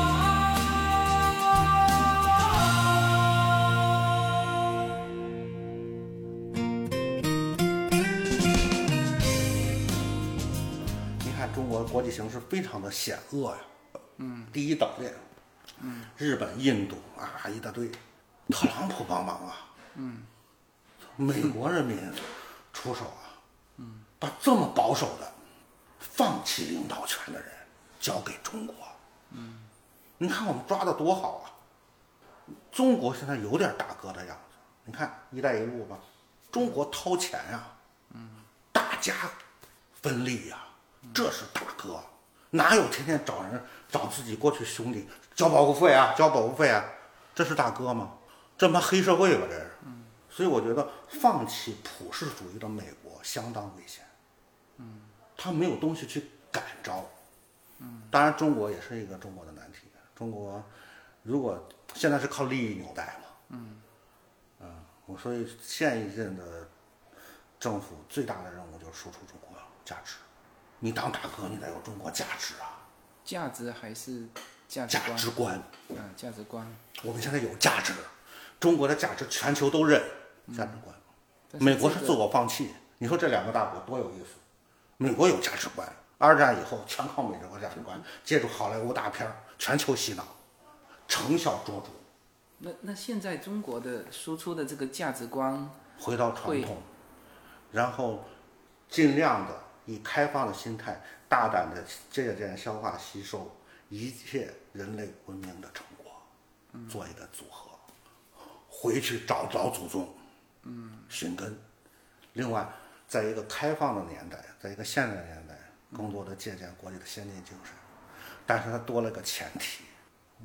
非常的险恶呀，嗯，第一岛链，嗯，日本、印度啊一大堆，特朗普帮忙啊，嗯，美国人民出手啊，嗯，把这么保守的、放弃领导权的人交给中国，嗯，你看我们抓的多好啊，中国现在有点大哥的样子，你看“一带一路”吧，中国掏钱呀、嗯，大家分利呀、这是大哥，哪有天天找人找自己过去兄弟交保护费啊，交保护费啊，这是大哥吗？这他妈黑社会吧这是。所以我觉得放弃普世主义的美国相当危险。嗯，他没有东西去感召。嗯，当然中国也是一个中国的难题。中国如果现在是靠利益纽带嘛。嗯。嗯，我所以现一任的政府最大的任务就是输出中国价值。你当大哥，你得有中国价值啊，价值还是价值价观？值观。嗯，价值观。我们现在有价值，中国的价值全球都认，价值观。美国是自我放弃，你说这两个大国多有意思？美国有价值观，二战以后全靠美国价值观，借助好莱坞大片儿全球洗脑，成效卓著。那那现在中国的输出的这个价值观，回到传统，然后尽量的以开放的心态，大胆的借鉴、消化、吸收一切人类文明的成果，做一个组合，回去找找祖宗，嗯，寻根。另外，在一个开放的年代，在一个现代的年代，更多的借鉴国际的先进精神，但是它多了个前提，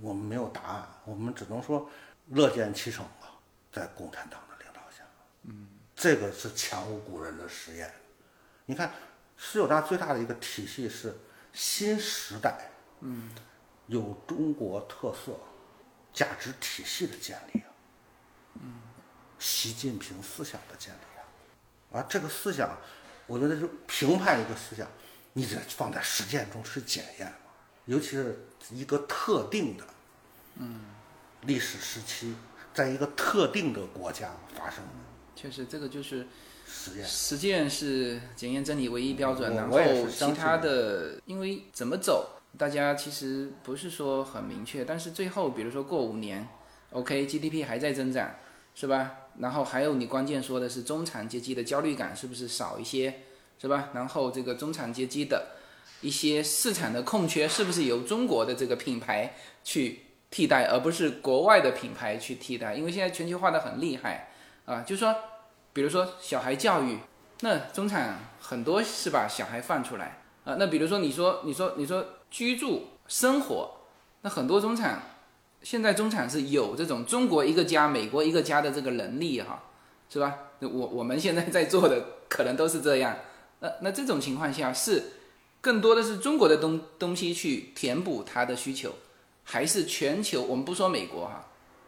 我们没有答案，我们只能说乐见其成吧，在共产党的领导下。这个是前无古人的实验。你看，十九大最大的一个体系是新时代，嗯，有中国特色价值体系的建立啊，嗯，习近平思想的建立啊，而这个思想，我觉得是评判一个思想，你得放在实践中去检验嘛，尤其是一个特定的，嗯，历史时期，在一个特定的国家发生的。确实这个就是实践是检验真理唯一标准，然后其他的，因为怎么走，大家其实不是说很明确，但是最后比如说过五年，OK，GDP 还在增长，是吧？然后还有你关键说的是中产阶级的焦虑感是不是少一些，是吧？然后这个中产阶级的一些市场的空缺是不是由中国的这个品牌去替代，而不是国外的品牌去替代？因为现在全球化的很厉害啊，就是说。比如说小孩教育，那中产很多是把小孩放出来啊。那比如说你说你说你说居住生活，那很多中产现在中产是有这种中国一个家、美国一个家的这个能力哈，是吧？我我们现在在做的可能都是这样。那那这种情况下是更多的是中国的东东西去填补它的需求，还是全球？我们不说美国哈，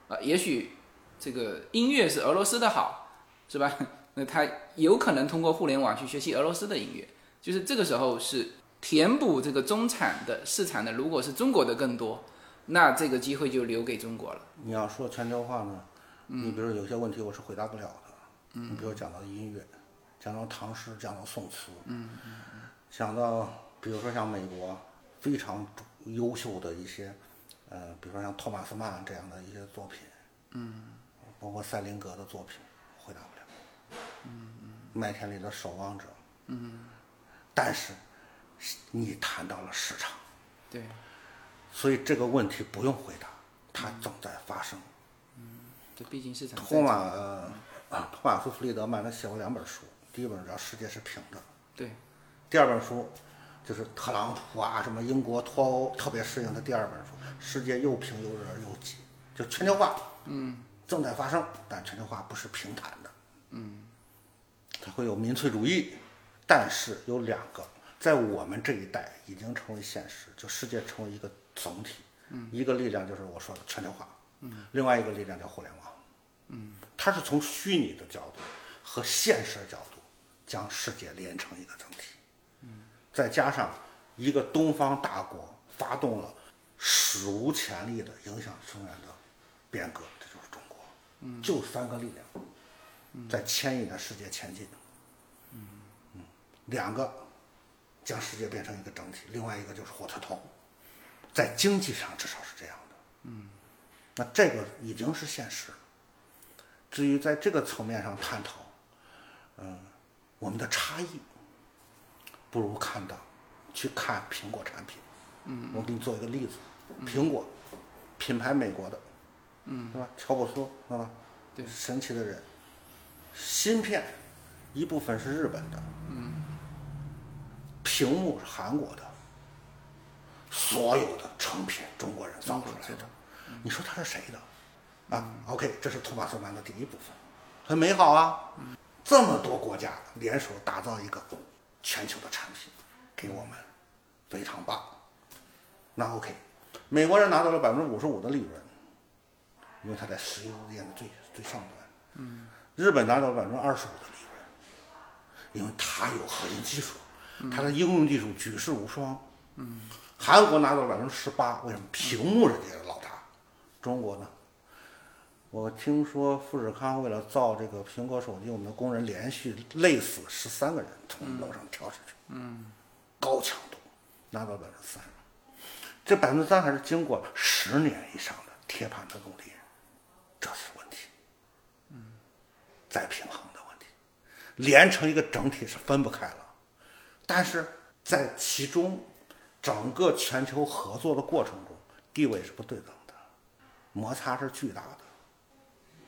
啊，也许这个音乐是俄罗斯的好。是吧？那他有可能通过互联网去学习俄罗斯的音乐，就是这个时候是填补这个中产的市场的，如果是中国的更多，那这个机会就留给中国了。你要说全球化呢，你比如有些问题我是回答不了的。你比如讲到音乐，讲到唐诗，讲到宋词，嗯讲到比如说像美国非常优秀的一些，呃，比如说像托马斯曼这样的一些作品，嗯包括塞林格的作品。麦田里的守望者，但是你谈到了市场。对，所以这个问题不用回答，它正在发生。嗯这毕竟市场托马呃啊，托马斯·弗里德曼他写过两本书，第一本叫《世界是平的》，对，第二本书就是特朗普啊什么英国脱欧特别适应的第二本书，《世界又平又热又挤》，就全球化，嗯，正在发生，但全球化不是平坦的，嗯，它会有民粹主义，但是有两个在我们这一代已经成为现实，就世界成为一个总体，嗯，一个力量就是我说的全球化，嗯，另外一个力量叫互联网。嗯。它是从虚拟的角度和现实的角度将世界连成一个整体，嗯。再加上一个东方大国发动了史无前例的影响深远的变革，这就是中国，嗯。就三个力量在牵引着世界前进，嗯，两个将世界变成一个整体，另外一个就是火车头，在经济上至少是这样的，嗯，那这个已经是现实了。至于在这个层面上探讨，嗯，我们的差异，不如看到，去看苹果产品。嗯，我给你做一个例子，苹果，品牌美国的，嗯，是吧？乔布斯，是吧？对，神奇的人。芯片，一部分是日本的，嗯，屏幕是韩国的，所有的成品中国人造出来的，你说它是谁的？啊，OK，这是托马斯曼的第一部分，很美好啊。这么多国家联手打造一个全球的产品，给我们非常棒。那 OK，美国人拿到了百分之五十五的利润，因为他在石油链的最最上端。嗯。日本拿到百分之二十五的利润，因为它有核心技术，它的应用技术举世无双。嗯。韩国拿到百分之十八，为什么？屏幕人家老大。中国呢？我听说富士康为了造这个苹果手机，我们的工人连续累死十三个人，从楼上跳下去。嗯，高强度，拿到百分之三。这百分之三还是经过十年以上的铁板的努力，这是。再平衡的问题，连成一个整体是分不开了。但是在其中，整个全球合作的过程中，地位是不对等的，摩擦是巨大的。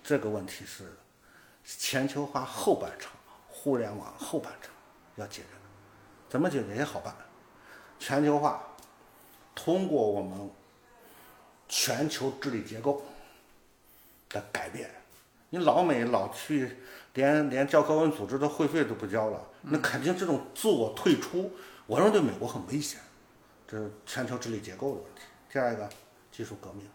这个问题是全球化后半场，互联网后半场要解决的，怎么解决也好办。全球化通过我们全球治理结构的改变，你老美老去连连教科文组织的会费都不交了，那肯定这种自我退出，我认为对美国很危险。这是全球治理结构的问题。第二个，技术革命，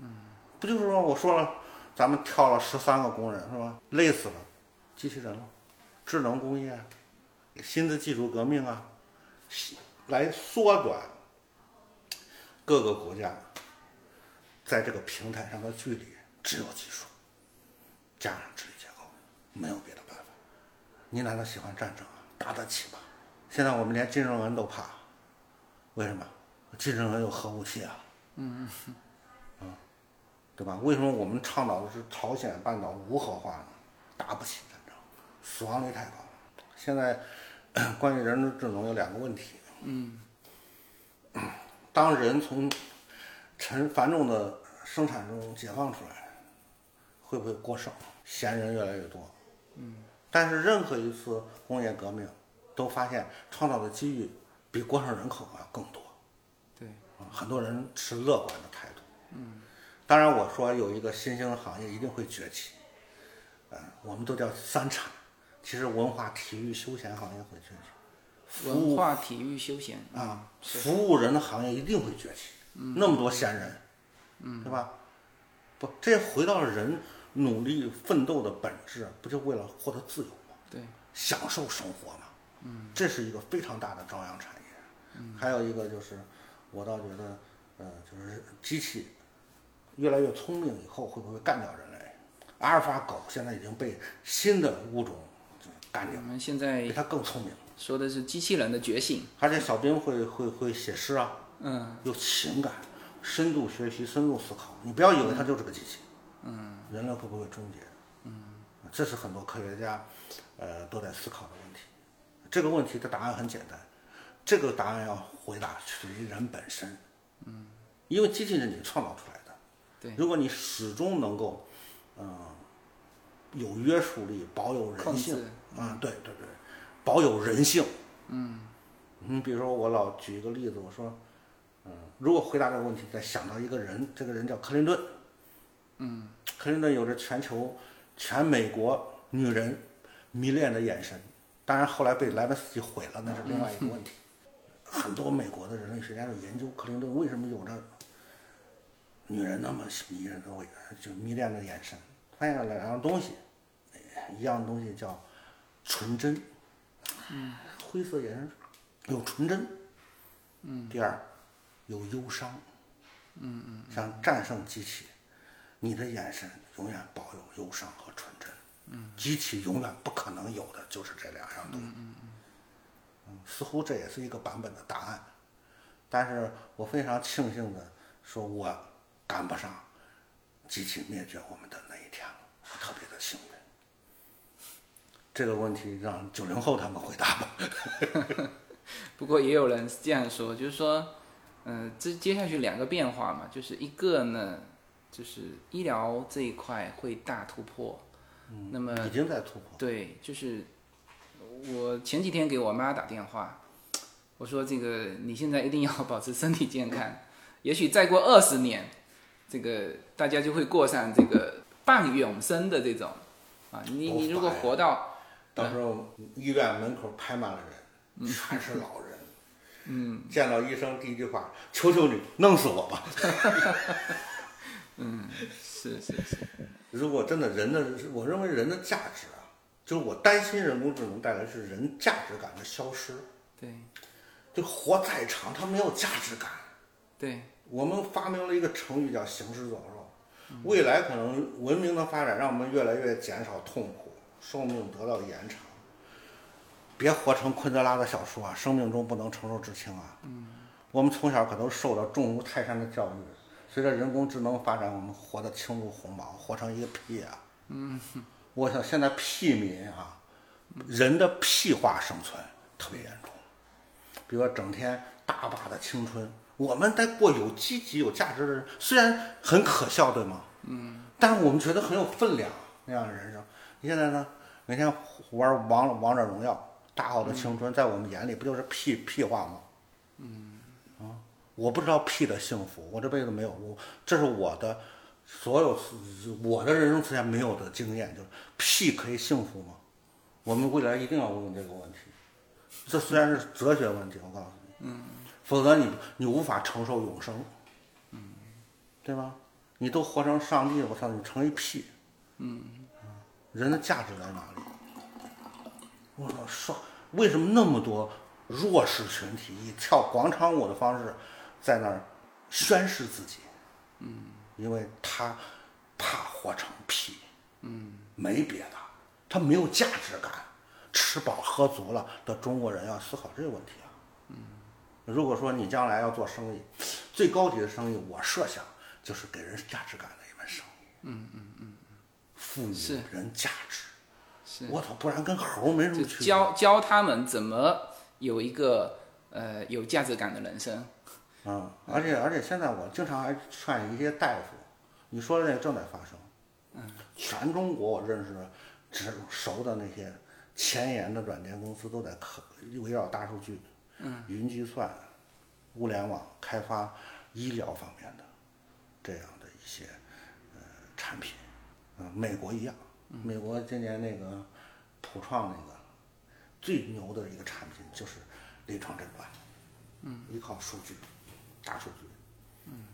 嗯，不就是说我说了。咱们跳了十三个工人是吧？累死了，机器人了，智能工业，新的技术革命啊，来缩短各个国家在这个平台上的距离。只有技术加上治理结构，没有别的办法。你难道喜欢战争啊？打得起吗？现在我们连金正恩都怕，为什么？金正恩有核武器啊。嗯 嗯。对吧？为什么我们倡导的是朝鲜半岛无核化呢？打不起战争，死亡率太高。现在关于人工智能有两个问题。嗯。当人从沉繁重的生产中解放出来，会不会过剩？闲人越来越多。嗯。但是任何一次工业革命，都发现创造的机遇比过剩人口要更多。对。很多人持乐观的态度。嗯。当然，我说有一个新兴的行业一定会崛起，嗯，我们都叫三产，其实文化、体育、休闲行业会崛起，文化、体育、休闲啊，服务人的行业一定会崛起，那么多闲人，嗯，对吧？不，这回到了人努力奋斗的本质，不就为了获得自由吗？对，享受生活吗？嗯，这是一个非常大的朝阳产业。嗯还有一个就是，我倒觉得，呃，就是机器越来越聪明以后，会不会干掉人类？阿尔法狗现在已经被新的物种干掉我，们现在比它更聪明。说的是机器人的觉醒。而且小兵会会会写诗啊，嗯，有情感，深度学习，深度思考。你不要以为它就是个机器，嗯，人类会不会终结？嗯，这是很多科学家，呃，都在思考的问题。这个问题的答案很简单，这个答案要回答属于人本身，嗯，因为机器人你创造出来的，对。如果你始终能够，嗯、有约束力，保有人控性制，啊，对对对，保有人性，嗯，你比如说我老举一个例子，我说，嗯，如果回答这个问题，再想到一个人，这个人叫克林顿，嗯，克林顿有着全球、全美国女人迷恋的眼神，当然后来被莱文斯基毁了，那是另外一个问题。很多美国的人类学家都研究克林顿为什么有着女人那么迷人的味，就迷恋的眼神，发现了两样东西，一样东西叫纯真，嗯，灰色眼神有纯真，嗯，第二有忧伤，嗯嗯，想战胜机器，你的眼神永远保有忧伤和纯真，嗯，机器永远不可能有的就是这两样东西，嗯嗯，似乎这也是一个版本的答案，但是我非常庆幸的说，我赶不上机器灭绝我们的那一天了，我特别的幸运。这个问题让九零后他们回答吧。不过也有人这样说，就是说，嗯、这接下去两个变化嘛，就是一个呢，就是医疗这一块会大突破。那么已经在突破。对，就是我前几天给我妈打电话，我说这个你现在一定要保持身体健康，也许再过二十年，这个大家就会过上这个半永生的这种啊，你你如果活到到时候医院门口排满了人，全是老人。嗯，见到医生第一句话：“求求你，弄死我吧 是是是，！”如果真的人的，我认为人的价值啊，就是我担心人工智能带来是人价值感的消失。对就活再长，它没有价值感。对我们发明了一个成语叫“行尸走肉”，未来可能文明的发展让我们越来越减少痛苦，寿命得到延长。别活成昆德拉的小说啊，生命中不能承受之轻啊。嗯我们从小可都受到重如泰山的教育，随着人工智能发展，我们活得轻如鸿毛，活成一个屁啊。嗯 我想现在屁民啊，人的屁化生存特别严重。比如说整天大把的青春，我们在过有积极、有价值的人，虽然很可笑，对吗？嗯。但是我们觉得很有分量那样的人生。你现在呢？每天玩王王者荣耀，大好的青春，在我们眼里不就是屁屁话吗？嗯。啊，我不知道屁的幸福，我这辈子没有，我这是我的所有我的人生之前没有的经验，就是屁可以幸福吗？我们未来一定要问这个问题。这虽然是哲学问题，我告诉你，嗯，否则你你无法承受永生，嗯，对吧？你都活成上帝了，我操，你成一屁，嗯，人的价值在哪里？我操，说为什么那么多弱势群体以跳广场舞的方式在那儿宣誓自己？嗯，因为他怕活成屁，嗯，没别的，他没有价值感。吃饱喝足了的中国人要思考这个问题啊。嗯，如果说你将来要做生意，最高级的生意，我设想就是给人价值感的一门生意。嗯嗯嗯赋予是人价值。我操，不然跟猴儿没什么区别。教教他们怎么有一个呃有价值感的人生。嗯，而且而且现在我经常还劝一些大夫，你说的那个正在发生。嗯，全中国我认识的、只熟的那些前沿的软件公司都在可围绕大数据、嗯、云计算、物联网开发医疗方面的这样的一些呃产品。嗯，美国一样，美国今年那个普创那个最牛的一个产品就是临床诊断。嗯，依靠数据，大数据。嗯，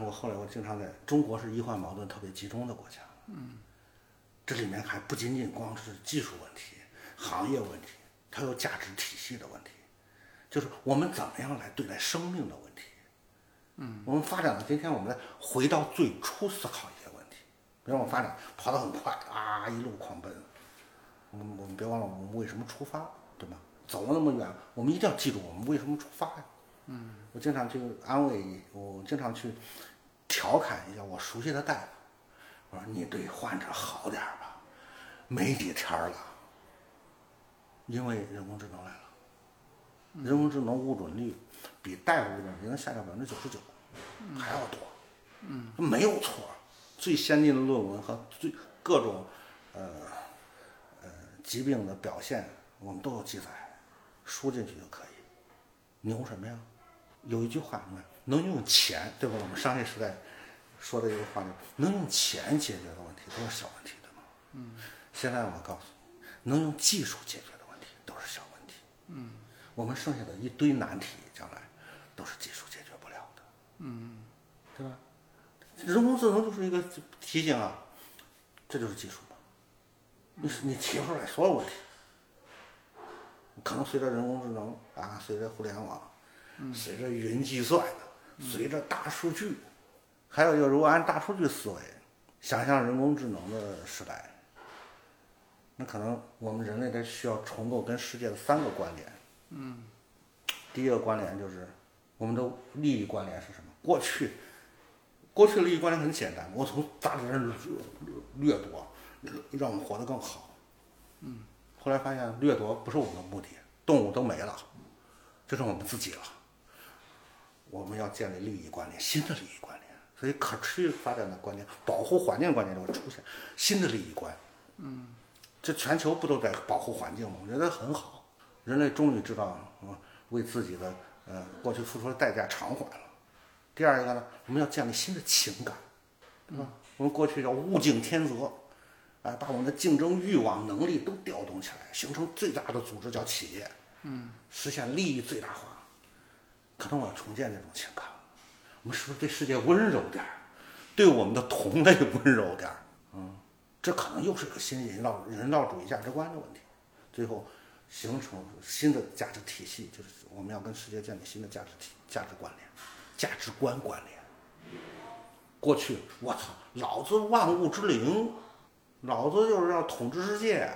我后来我经常在中国是医患矛盾特别集中的国家。嗯，这里面还不仅仅光是技术问题、行业问题，它有价值体系的问题。就是我们怎么样来对待生命的问题。嗯，我们发展到今天，我们再回到最初思考一些问题。比如我们发展跑得很快啊，一路狂奔。我们我们别忘了我们为什么出发，对吧？走了那么远，我们一定要记住我们为什么出发呀。嗯，我经常去安慰，我经常去调侃一下我熟悉的大夫，我说你对患者好点儿吧，没几天了，因为人工智能来了，人工智能误诊率比大夫误诊率能下降百分之九十九，还要多，嗯，没有错，最先进的论文和最各种呃呃疾病的表现，我们都有记载，输进去就可以，牛什么呀？有一句话，你看，能用钱，对吧？我们商业时代说的一个话就能用钱解决的问题都是小问题，对吗？嗯。现在我告诉你，能用技术解决的问题都是小问题。嗯。我们剩下的一堆难题，将来都是技术解决不了的。嗯。对吧？人工智能就是一个提醒啊，这就是技术嘛。你你提出来所有问题，可能随着人工智能啊，随着互联网。随着云计算的，随着大数据，还有一个，如果按大数据思维，想象人工智能的时代，那可能我们人类得需要重构跟世界的三个关联。嗯。第一个关联就是我们的利益关联是什么？过去，过去的利益关联很简单，我从大自然掠夺，让我们活得更好。嗯。后来发现掠夺不是我们的目的，动物都没了，就剩我们自己了。我们要建立利益关联，新的利益关联，所以可持续发展的观念、保护环境观念就会出现新的利益观。嗯，这全球不都在保护环境吗？我觉得很好，人类终于知道，嗯，为自己的呃过去付出的代价偿还了。第二一个呢，我们要建立新的情感，对吧？我们过去叫物竞天择，啊，把我们的竞争欲望、能力都调动起来，形成最大的组织叫企业，嗯，实现利益最大化。可能我要重建这种情感，我们是不是对世界温柔点儿，对我们的同类温柔点儿？嗯，这可能又是个新人道人道主义价值观的问题。最后形成新的价值体系，就是我们要跟世界建立新的价值体价值关联、价值观关联。过去我操，老子万物之灵，老子就是要统治世界，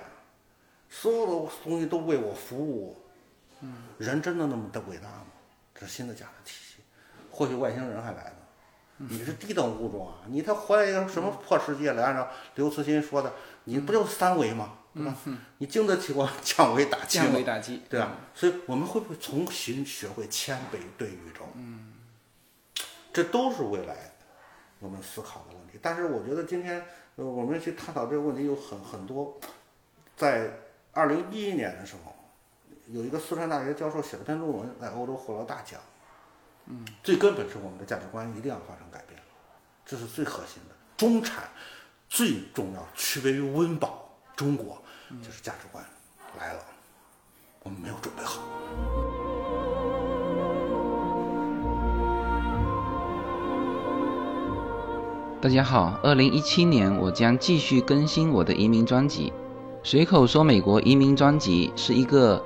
所有的东西都为我服务。嗯，人真的那么的伟大吗？是新的价值体系，或许外星人还来呢。你是低等物种啊，你他活在一个什么破世界来？按照刘慈欣说的，你不就三维吗？对吧？你经得起我 降维打击降维打击，对吧？所以我们会不会重新学会谦卑对宇宙？嗯，这都是未来我们思考的问题。但是我觉得今天呃，我们去探讨这个问题有很很多。在二零一一年的时候。有一个四川大学教授写了篇论文，在欧洲获了大奖。嗯，最根本是我们的价值观一定要发生改变，这是最核心的。中产最重要，区别于温饱，中国就是价值观来了，我们没有准备好。大家好，二零一七年我将继续更新我的移民专辑，随口说美国移民专辑是一个。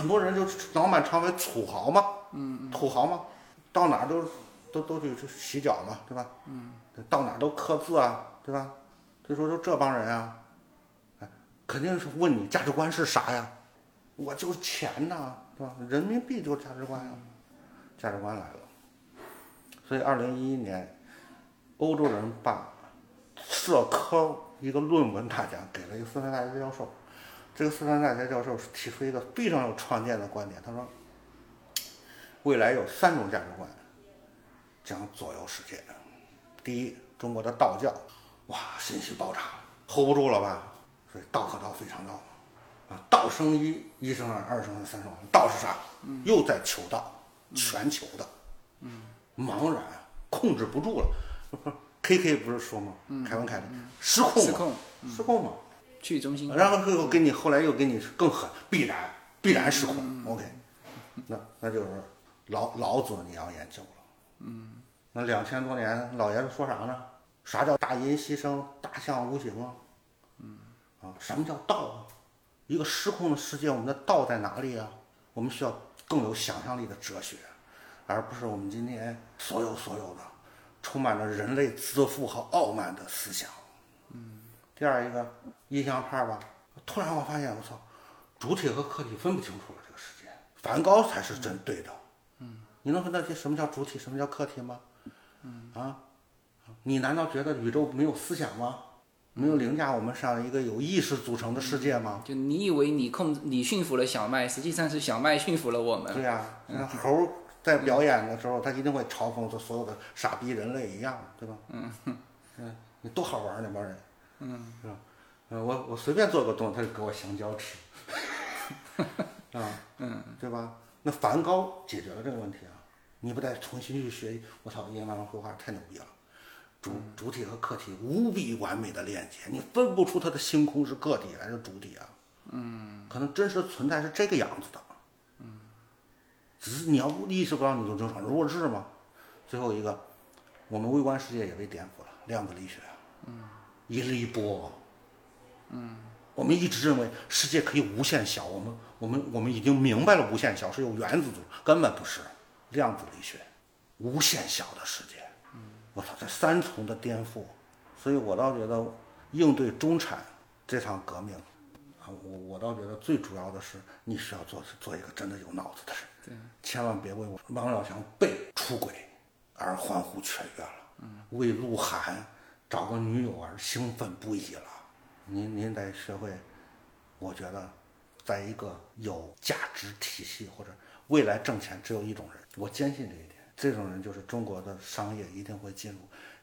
很多人就脑满肠为土豪嘛，土豪嘛，到哪都都都去洗脚嘛，对吧？到哪都刻字啊，对吧？所以说就这帮人啊，哎，肯定是问你价值观是啥呀？我就是钱呐，对吧？人民币就是价值观呀，价值观来了。所以二零一一年，欧洲人把社科一个论文大奖给了一个斯坦大学教授。这个斯坦大学教授提出一个非常有创建的观点，他说：“未来有三种价值观将左右世界。第一，中国的道教，哇，信息爆炸，hold 不住了吧？所以道可道非常道，啊，道生一，一生二，二生三，三生道是啥？又在求道，全球的，嗯，茫然控制不住了。K K 不是说吗？凯文凯利失控嘛，失控，失控嘛。去中心化。然后又给你后来又给你更狠，必然必然失控。OK，那那就是老老子你要研究了。嗯，那两千多年老爷子说啥呢？啥叫大音希声，大象无形啊？嗯，啊，什么叫道啊？一个失控的世界，我们的道在哪里啊？我们需要更有想象力的哲学，而不是我们今天所有所有的充满了人类自负和傲慢的思想。嗯，第二一个印象派吧，突然我发现，我操，主体和客体分不清楚了。这个世界，梵高才是真对的。嗯，你能分得清什么叫主体，什么叫客体吗？嗯啊，你难道觉得宇宙没有思想吗？没有凌驾我们上一个有意识组成的世界吗？就你以为你控制你驯服了小麦，实际上是小麦驯服了我们。对呀、那猴在表演的时候，他一定会嘲讽这所有的傻逼人类一样，对吧？嗯嗯，你多好玩儿那帮人，嗯，是吧？嗯，我我随便做个动作，他就给我香蕉吃，啊，嗯，对吧？那梵高解决了这个问题啊，你不得重新去学？我操，印象绘画太牛逼了。主主体和客体无比完美的链接，你分不出它的星空是个体还是主体啊？嗯，可能真实存在是这个样子的，嗯，只是你要意识不到，你就正常弱智嘛。最后一个，我们微观世界也被颠覆了，量子力学，嗯，一日一波，嗯，我们一直认为世界可以无限小，我们我们我们已经明白了无限小是由原子组，根本不是量子力学，无限小的世界。我操，这三重的颠覆，所以我倒觉得应对中产这场革命，啊，我我倒觉得最主要的是你需要做做一个真的有脑子的人，对，千万别为我王宝强被出轨而欢呼雀跃了，嗯，为鹿晗找个女友而兴奋不已了，您您得学会，我觉得，在一个有价值体系或者未来挣钱只有一种人，我坚信这一点。这种人就是中国的商业一定会进入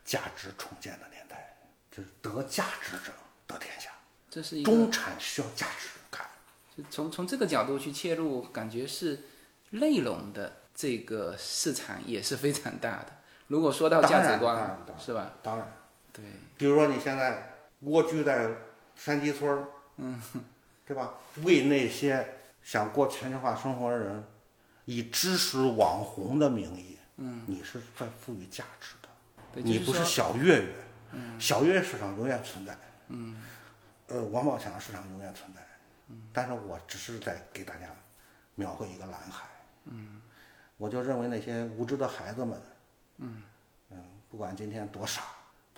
价值重建的年代，就是得价值者得天下。这是一个中产需要价值感，就从从这个角度去切入，感觉是内容的这个市场也是非常大的。如果说到价值观是吧？当然，对，比如说你现在蜗居在山鸡村儿，嗯，对吧？为那些想过全球化生活的人，以知识网红的名义，嗯，你是在赋予价值的。对你不是小岳岳，小岳岳市场永远存在，嗯，呃，王宝强市场永远存在，嗯，但是我只是在给大家描绘一个蓝海，嗯，我就认为那些无知的孩子们，嗯不管今天多傻，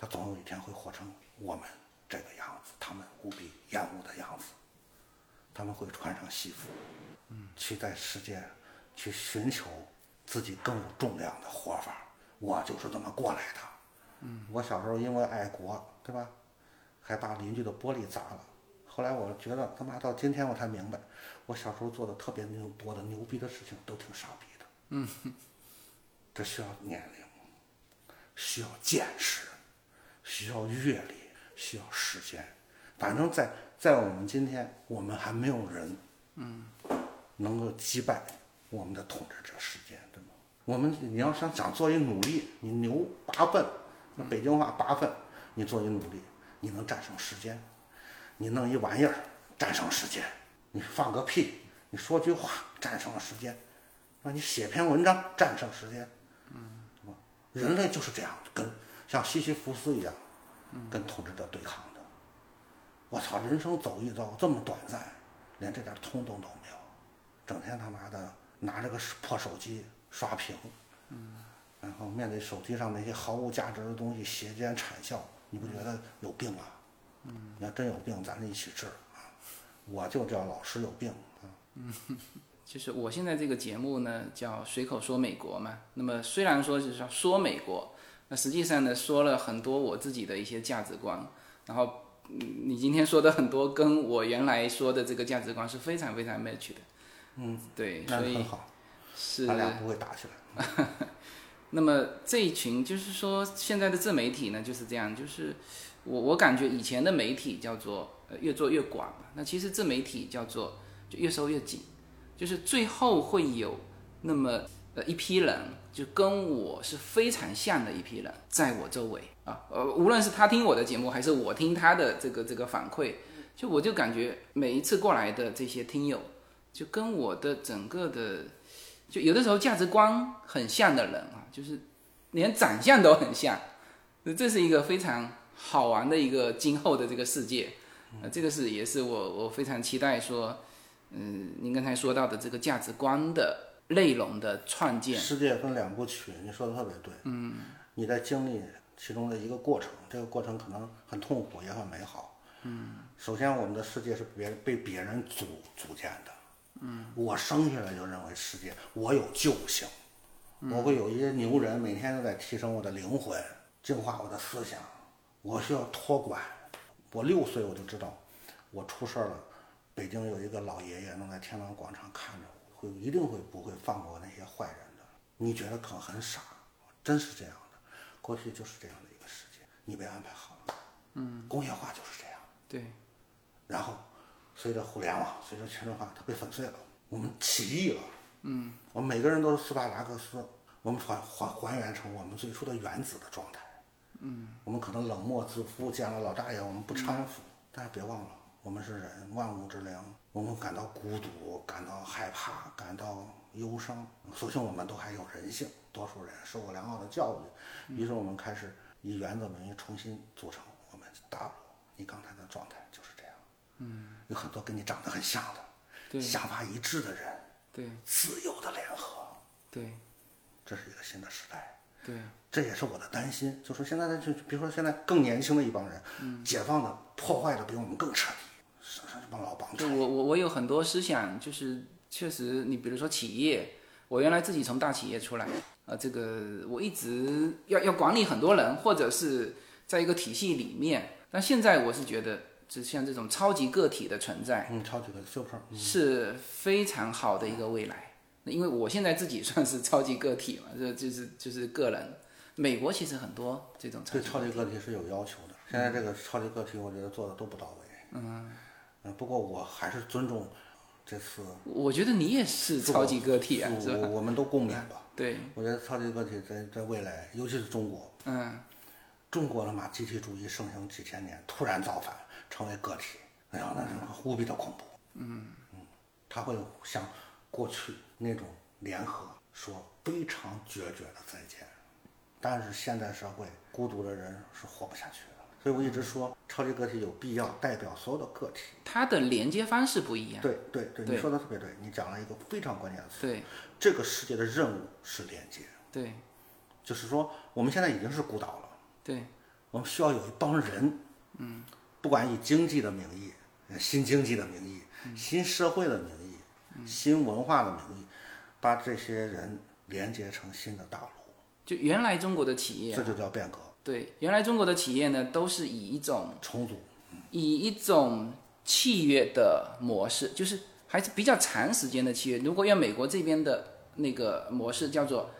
他总有一天会活成我们这个样子，他们无比厌恶的样子，他们会穿上西服，嗯，去在世界去寻求自己更有重量的活法。我就是这么过来的。嗯，我小时候因为爱国，对吧，还把邻居的玻璃砸了。后来我觉得他妈到今天我才明白，我小时候做的特别牛多的牛逼的事情都挺傻逼的。嗯，这需要年龄，需要见识，需要阅历，需要时间。反正在在我们今天，我们还没有人，嗯，能够击败我们的统治者时间，对吗？我们你要想想做一努力，你牛八分，那北京话八分，你做一努力，你能战胜时间。你弄一玩意儿战胜时间，你放个屁，你说句话战胜了时间，让你写篇文章战胜时间，嗯，人类就是这样，跟像西西弗斯一样，跟统治者对抗的。我操，人生走一遭这么短暂，连这点冲动都没有，整天他妈的拿着个破手机刷屏，嗯，然后面对手机上那些毫无价值的东西斜肩惨笑，你不觉得有病啊？嗯，你要真有病，咱一起治啊！我就叫老师有病啊！就是我现在这个节目呢，叫随口说美国嘛。那么虽然说是说说美国，那实际上呢，说了很多我自己的一些价值观。然后，嗯你今天说的很多跟我原来说的这个价值观是非常非常 match 的。嗯，对，所以好，是咱俩不会打起来。那么这一群就是说，现在的自媒体呢就是这样，就是我我感觉以前的媒体叫做呃越做越广嘛，那其实自媒体叫做就越收越紧，就是最后会有那么呃一批人，就跟我是非常像的一批人，在我周围啊，呃，无论是他听我的节目，还是我听他的这个这个反馈，就我就感觉每一次过来的这些听友，就跟我的整个的，就有的时候价值观很像的人啊，就是连长相都很像，这是一个非常好玩的一个今后的这个世界，呃，这个是也是我我非常期待说，嗯，您刚才说到的这个价值观的内容的创建，世界分两部曲，你说的特别对。嗯，你在经历其中的一个过程，这个过程可能很痛苦，也很美好。嗯，首先我们的世界是别被别人组组建的。嗯，我生下来就认为世界我有救星，我会有一些牛人每天都在提升我的灵魂，净化我的思想，我需要托管。我六岁我就知道，我出事儿了，北京有一个老爷爷能在天安门广场看着我，会一定会不会放过那些坏人的。你觉得可能很傻，真是这样的。过去就是这样的一个世界，你被安排好了。嗯，工业化就是这样。对，然后随着互联网，随着全球化，它被粉碎了，我们起义了。嗯，我们每个人都是斯巴达克斯，我们还还还原成我们最初的原子的状态。嗯，我们可能冷漠自负，见了老大爷我们不搀扶，但是别忘了，我们是人，万物之灵，我们感到孤独，感到害怕，感到忧伤。所幸我们都还有人性，多数人受过良好的教育，于是我们开始以原子名义重新组成我们大陆。你刚才的状态就是这样。嗯，有很多跟你长得很像的，对想法一致的人，对自由的联合，对这是一个新的时代。对，这也是我的担心，就是现在的就比如说现在更年轻的一帮人，解放的破坏的比我们更彻底，是是这帮老帮对。我我我有很多思想，就是确实，你比如说企业，我原来自己从大企业出来，呃，这个我一直要要管理很多人，或者是在一个体系里面，但现在我是觉得，就像这种超级个体的存在，嗯，超级个 super，嗯是非常好的一个未来。因为我现在自己算是超级个体嘛，这就是就是个人。美国其实很多这种超对级超级个体是有要求的。现在这个超级个体，我觉得做的都不到位。嗯，不过我还是尊重这次我觉得你也是超级个体啊，是吧？我我们都共勉吧。对，我觉得超级个体在在未来，尤其是中国，嗯，中国他妈集体主义盛行几千年，突然造反成为个体，哎呀，那是无比的恐怖。嗯嗯，他会像过去那种联合说非常决绝的再见，但是现代社会孤独的人是活不下去的，所以我一直说超级个体有必要代表所有的个体。它的连接方式不一样。对对对，你说的特别对，你讲了一个非常关键的词。对这个世界的任务是连接，对就是说我们现在已经是孤岛了。对我们需要有一帮人，嗯，不管以经济的名义、呃新经济的名义、新社会的名义、新文化的名义，把这些人连接成新的大陆，就原来中国的企业啊，这就叫变革、对，原来中国的企业呢，都是以一种重组。以一种契约的模式，就是还是比较长时间的契约。如果要美国这边的那个模式，叫做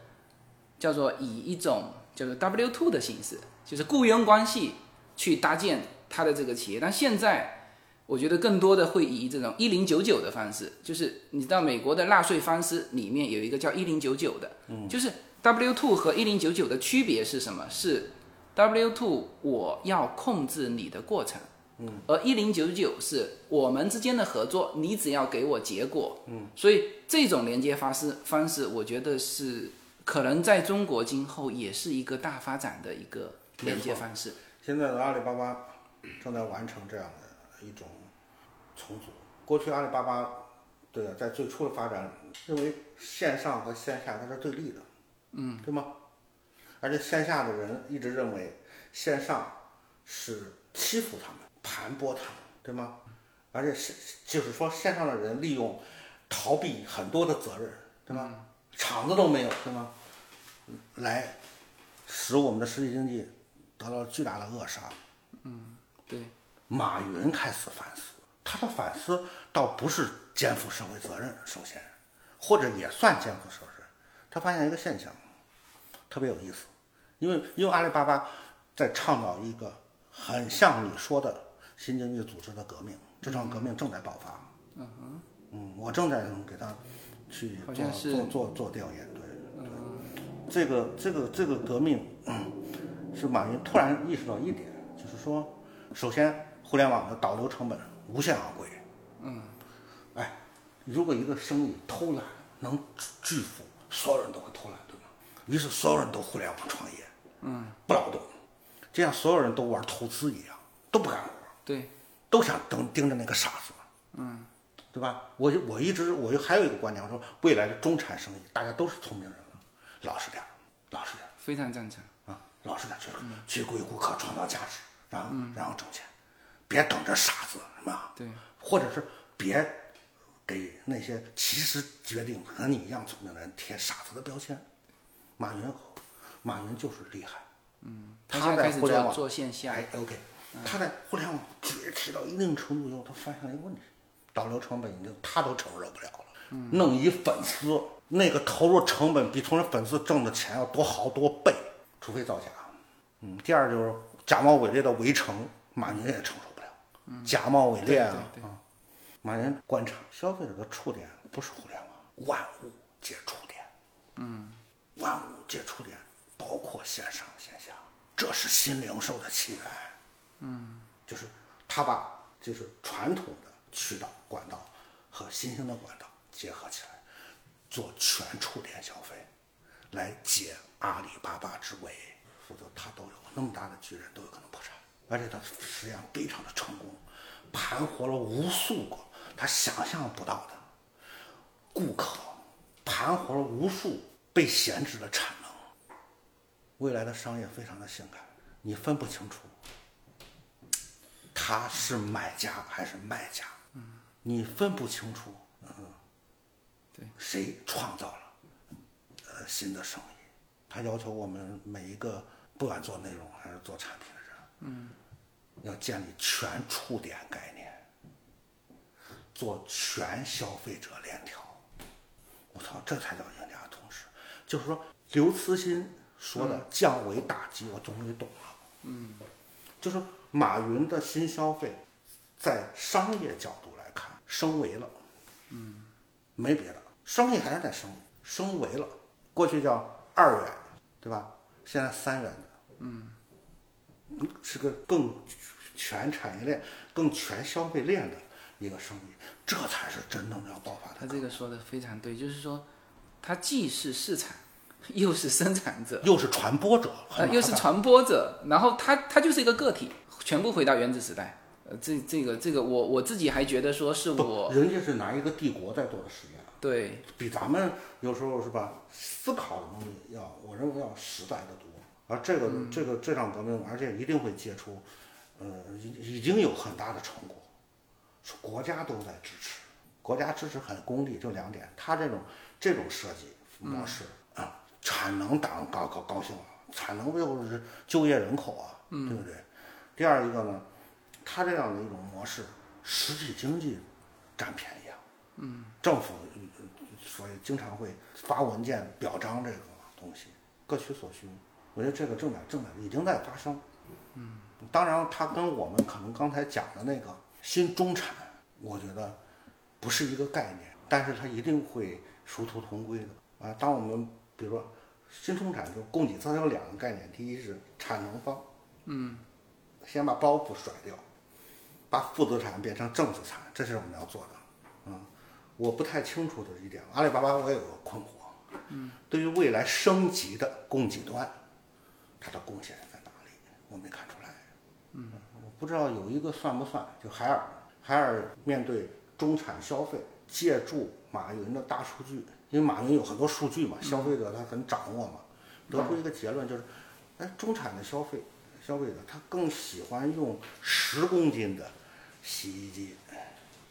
叫做以一种叫做 W two 的形式，就是雇佣关系去搭建它的这个企业。但现在我觉得更多的会以这种一零九九的方式，就是你知道美国的纳税方式里面有一个叫一零九九的，就是 W two 和一零九九的区别是什么？是 W two 我要控制你的过程。嗯而一零九九是我们之间的合作，你只要给我结果。嗯，所以这种连接方式方式，我觉得是可能在中国今后也是一个大发展的一个连接方式。现在的阿里巴巴正在完成这样的一种重组。过去阿里巴巴对啊，在最初的发展，认为线上和线下它是对立的，嗯，对吗？而且线下的人一直认为线上是欺负他们、盘剥他们，对吗？而且是就是说线上的人利用逃避很多的责任，对吗？厂子都没有，对吗？来使我们的实体经济得到了巨大的扼杀。嗯对，马云开始反思，他的反思倒不是肩负社会责任，首先，或者也算肩负社会责任。他发现一个现象，特别有意思，因为因为阿里巴巴在倡导一个很像你说的新经济组织的革命，这场革命正在爆发。嗯嗯我正在给他去做做做做调研，对。这个这个这个革命，嗯是马云突然意识到一点，就是说，首先互联网的导流成本无限昂贵，嗯，哎，如果一个生意偷懒能致富，所有人都会偷懒，对吗？于是所有人都互联网创业，嗯，不劳动，就像所有人都玩投资一样，都不干活，对，都想盯盯着那个傻子，嗯，对吧？我就我一直我就还有一个观点，我说未来的中产生意，大家都是聪明人了，老实点，老实点非常赞成。啊，老实点儿，就是去为顾客，创造价值，然后然后挣钱，别等着傻子，是吧？对，或者是别给那些其实决定和你一样聪明的人贴傻子的标签。马云，马云就是厉害，嗯他在互联网做线下哎，OK，他在互联网崛起到一定程度以后，他发现了一个问题，导流成本已经他都承受不了了。弄一粉丝，那个投入成本比从人粉丝挣的钱要多好多倍，除非造假。嗯，第二就是假冒伪劣的围城，马云也承受不了。假冒伪劣啊！马云观察消费者的触点不是互联网，万物皆触点。嗯，万物皆触点，包括线上线下，这是新零售的起源。嗯，就是他把就是传统的渠道管道和新兴的管道结合起来，做全触点消费，来解阿里巴巴之围。否则他都有那么大的巨人都有可能破产，而且他实际上非常的成功，盘活了无数个他想象不到的顾客，盘活了无数被闲置的产。未来的商业非常的性感，你分不清楚他是买家还是卖家，你分不清楚，嗯，对，谁创造了呃新的生意？他要求我们每一个不管做内容还是做产品的人，嗯，要建立全触点概念，做全消费者链条。我操，这才叫赢家同时。就是说，刘慈欣说的降维打击，我终于懂了。嗯，就是马云的新消费，在商业角度来看，升维了。嗯，没别的，生意还是在升，升维了。过去叫二元，对吧？现在三元的。嗯，是个更全产业链、更全消费链的一个生意，这才是真正要爆发的。他这个说的非常对，就是说，它既是市场，又是生产者，又是传播者，又是传播者，然后他他就是一个个体，全部回到原子时代。呃，这这个这个我我自己还觉得说是，我人家是拿一个帝国在做的实验，对比咱们有时候是吧，思考的东西要，我认为要实在的多。而这个、这个这场革命，而且一定会结出，呃，已已经有很大的成果，是国家都在支持，国家支持很功利，就两点，他这种这种设计模式啊、产能党高高高兴了，产能不就是就业人口啊，对不对？第二一个呢，他这样的一种模式，实体经济占便宜啊，嗯，政府呃所以经常会发文件表彰这个东西，各取所需。我觉得这个正在正在已经在发生。嗯，当然，它跟我们可能刚才讲的那个新中产，我觉得不是一个概念，但是它一定会殊途同归的啊。当我们比如说新中产就供给侧，它有两个概念，第一是产能方，嗯，先把包袱甩掉，把负资产变成正资产，这是我们要做的。嗯，我不太清楚的一点，阿里巴巴我也有个困惑。嗯，对于未来升级的供给端，它的贡献在哪里？我没看出来。嗯，我不知道有一个算不算？就海尔，海尔面对中产消费，借助马云的大数据，因为马云有很多数据嘛，消费者他很掌握嘛，得出一个结论就是，哎，中产的消费消费者他更喜欢用十公斤的洗衣机。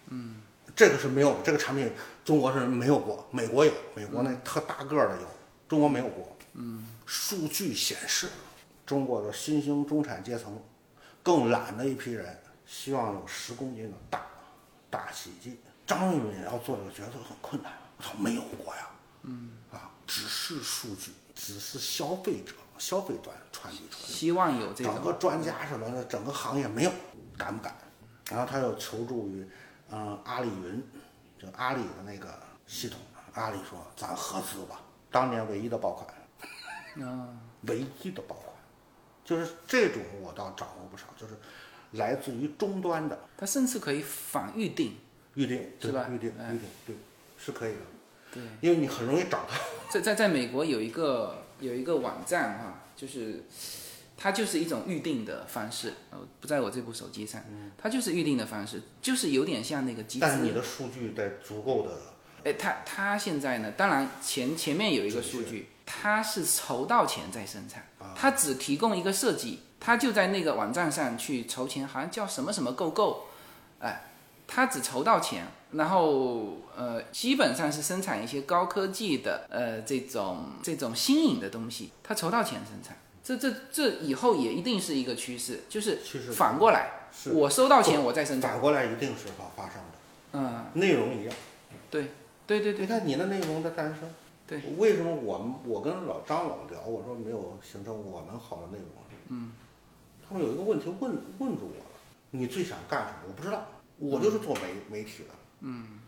嗯，这个是没有，这个产品中国是没有过，美国有，美国那特大个儿的有，中国没有过。嗯，数据显示，中国的新兴中产阶层更懒的一批人，希望有十公斤的大大洗衣机。张瑞敏要做这个决策很困难，我说，没有过呀。嗯，啊，只是数据，只是消费者消费端传递出来。希望有这整个专家什么的，整个行业没有，敢不敢？然后他又求助于，嗯、阿里云，就阿里的那个系统。阿里说：“咱合资吧。”当年唯一的爆款，啊，唯一的爆款，就是这种我倒掌握不少，就是来自于终端的它甚至可以反预定。预定，对是吧预定哎预定，对，是可以的，对，因为你很容易找到。在在在美国有一个有一个网站哈、就是它就是一种预定的方式，呃，不在我这部手机上，它就是预定的方式，就是有点像那个集资。但是你的数据得足够的，哎，它它现在呢，当然前前面有一个数据，它是筹到钱再生产，它只提供一个设计，它就在那个网站上去筹钱，好像叫什么什么购购，哎，它只筹到钱，然后呃，基本上是生产一些高科技的呃这种这种新颖的东西，它筹到钱生产。这这这以后也一定是一个趋势，就是反过来，是。我收到钱我再生产。反过来一定是发发生的，嗯，内容一样。对对对对。你看你的内容的诞生，对，为什么我们我跟老张老聊，我说没有形成我们好的内容，嗯，他们有一个问题问问住我了，你最想干什么？我不知道，我就是做媒媒体的，嗯，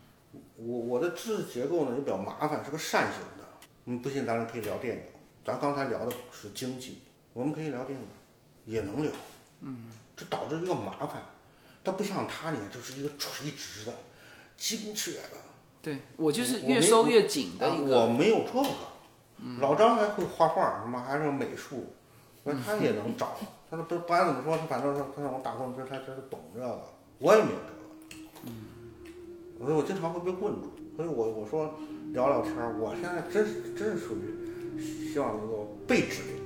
我我的知识结构呢也比较麻烦，是个扇形的，嗯，不信咱们可以聊电影，咱刚才聊的是经济，我们可以聊电影，也能聊，嗯，这导致一个麻烦，它不像他呢，就是一个垂直的、精确的。对，我就是越收越紧的啊一个。我没有这个，老张还会画画，什么还是美术，那他也能找。他说不不管怎么说，他反正他他让我打工，他他他懂这个，我也没有这个。嗯，所以我经常会被问住，所以我我说聊聊天，我现在真是真是属于希望能够被指定。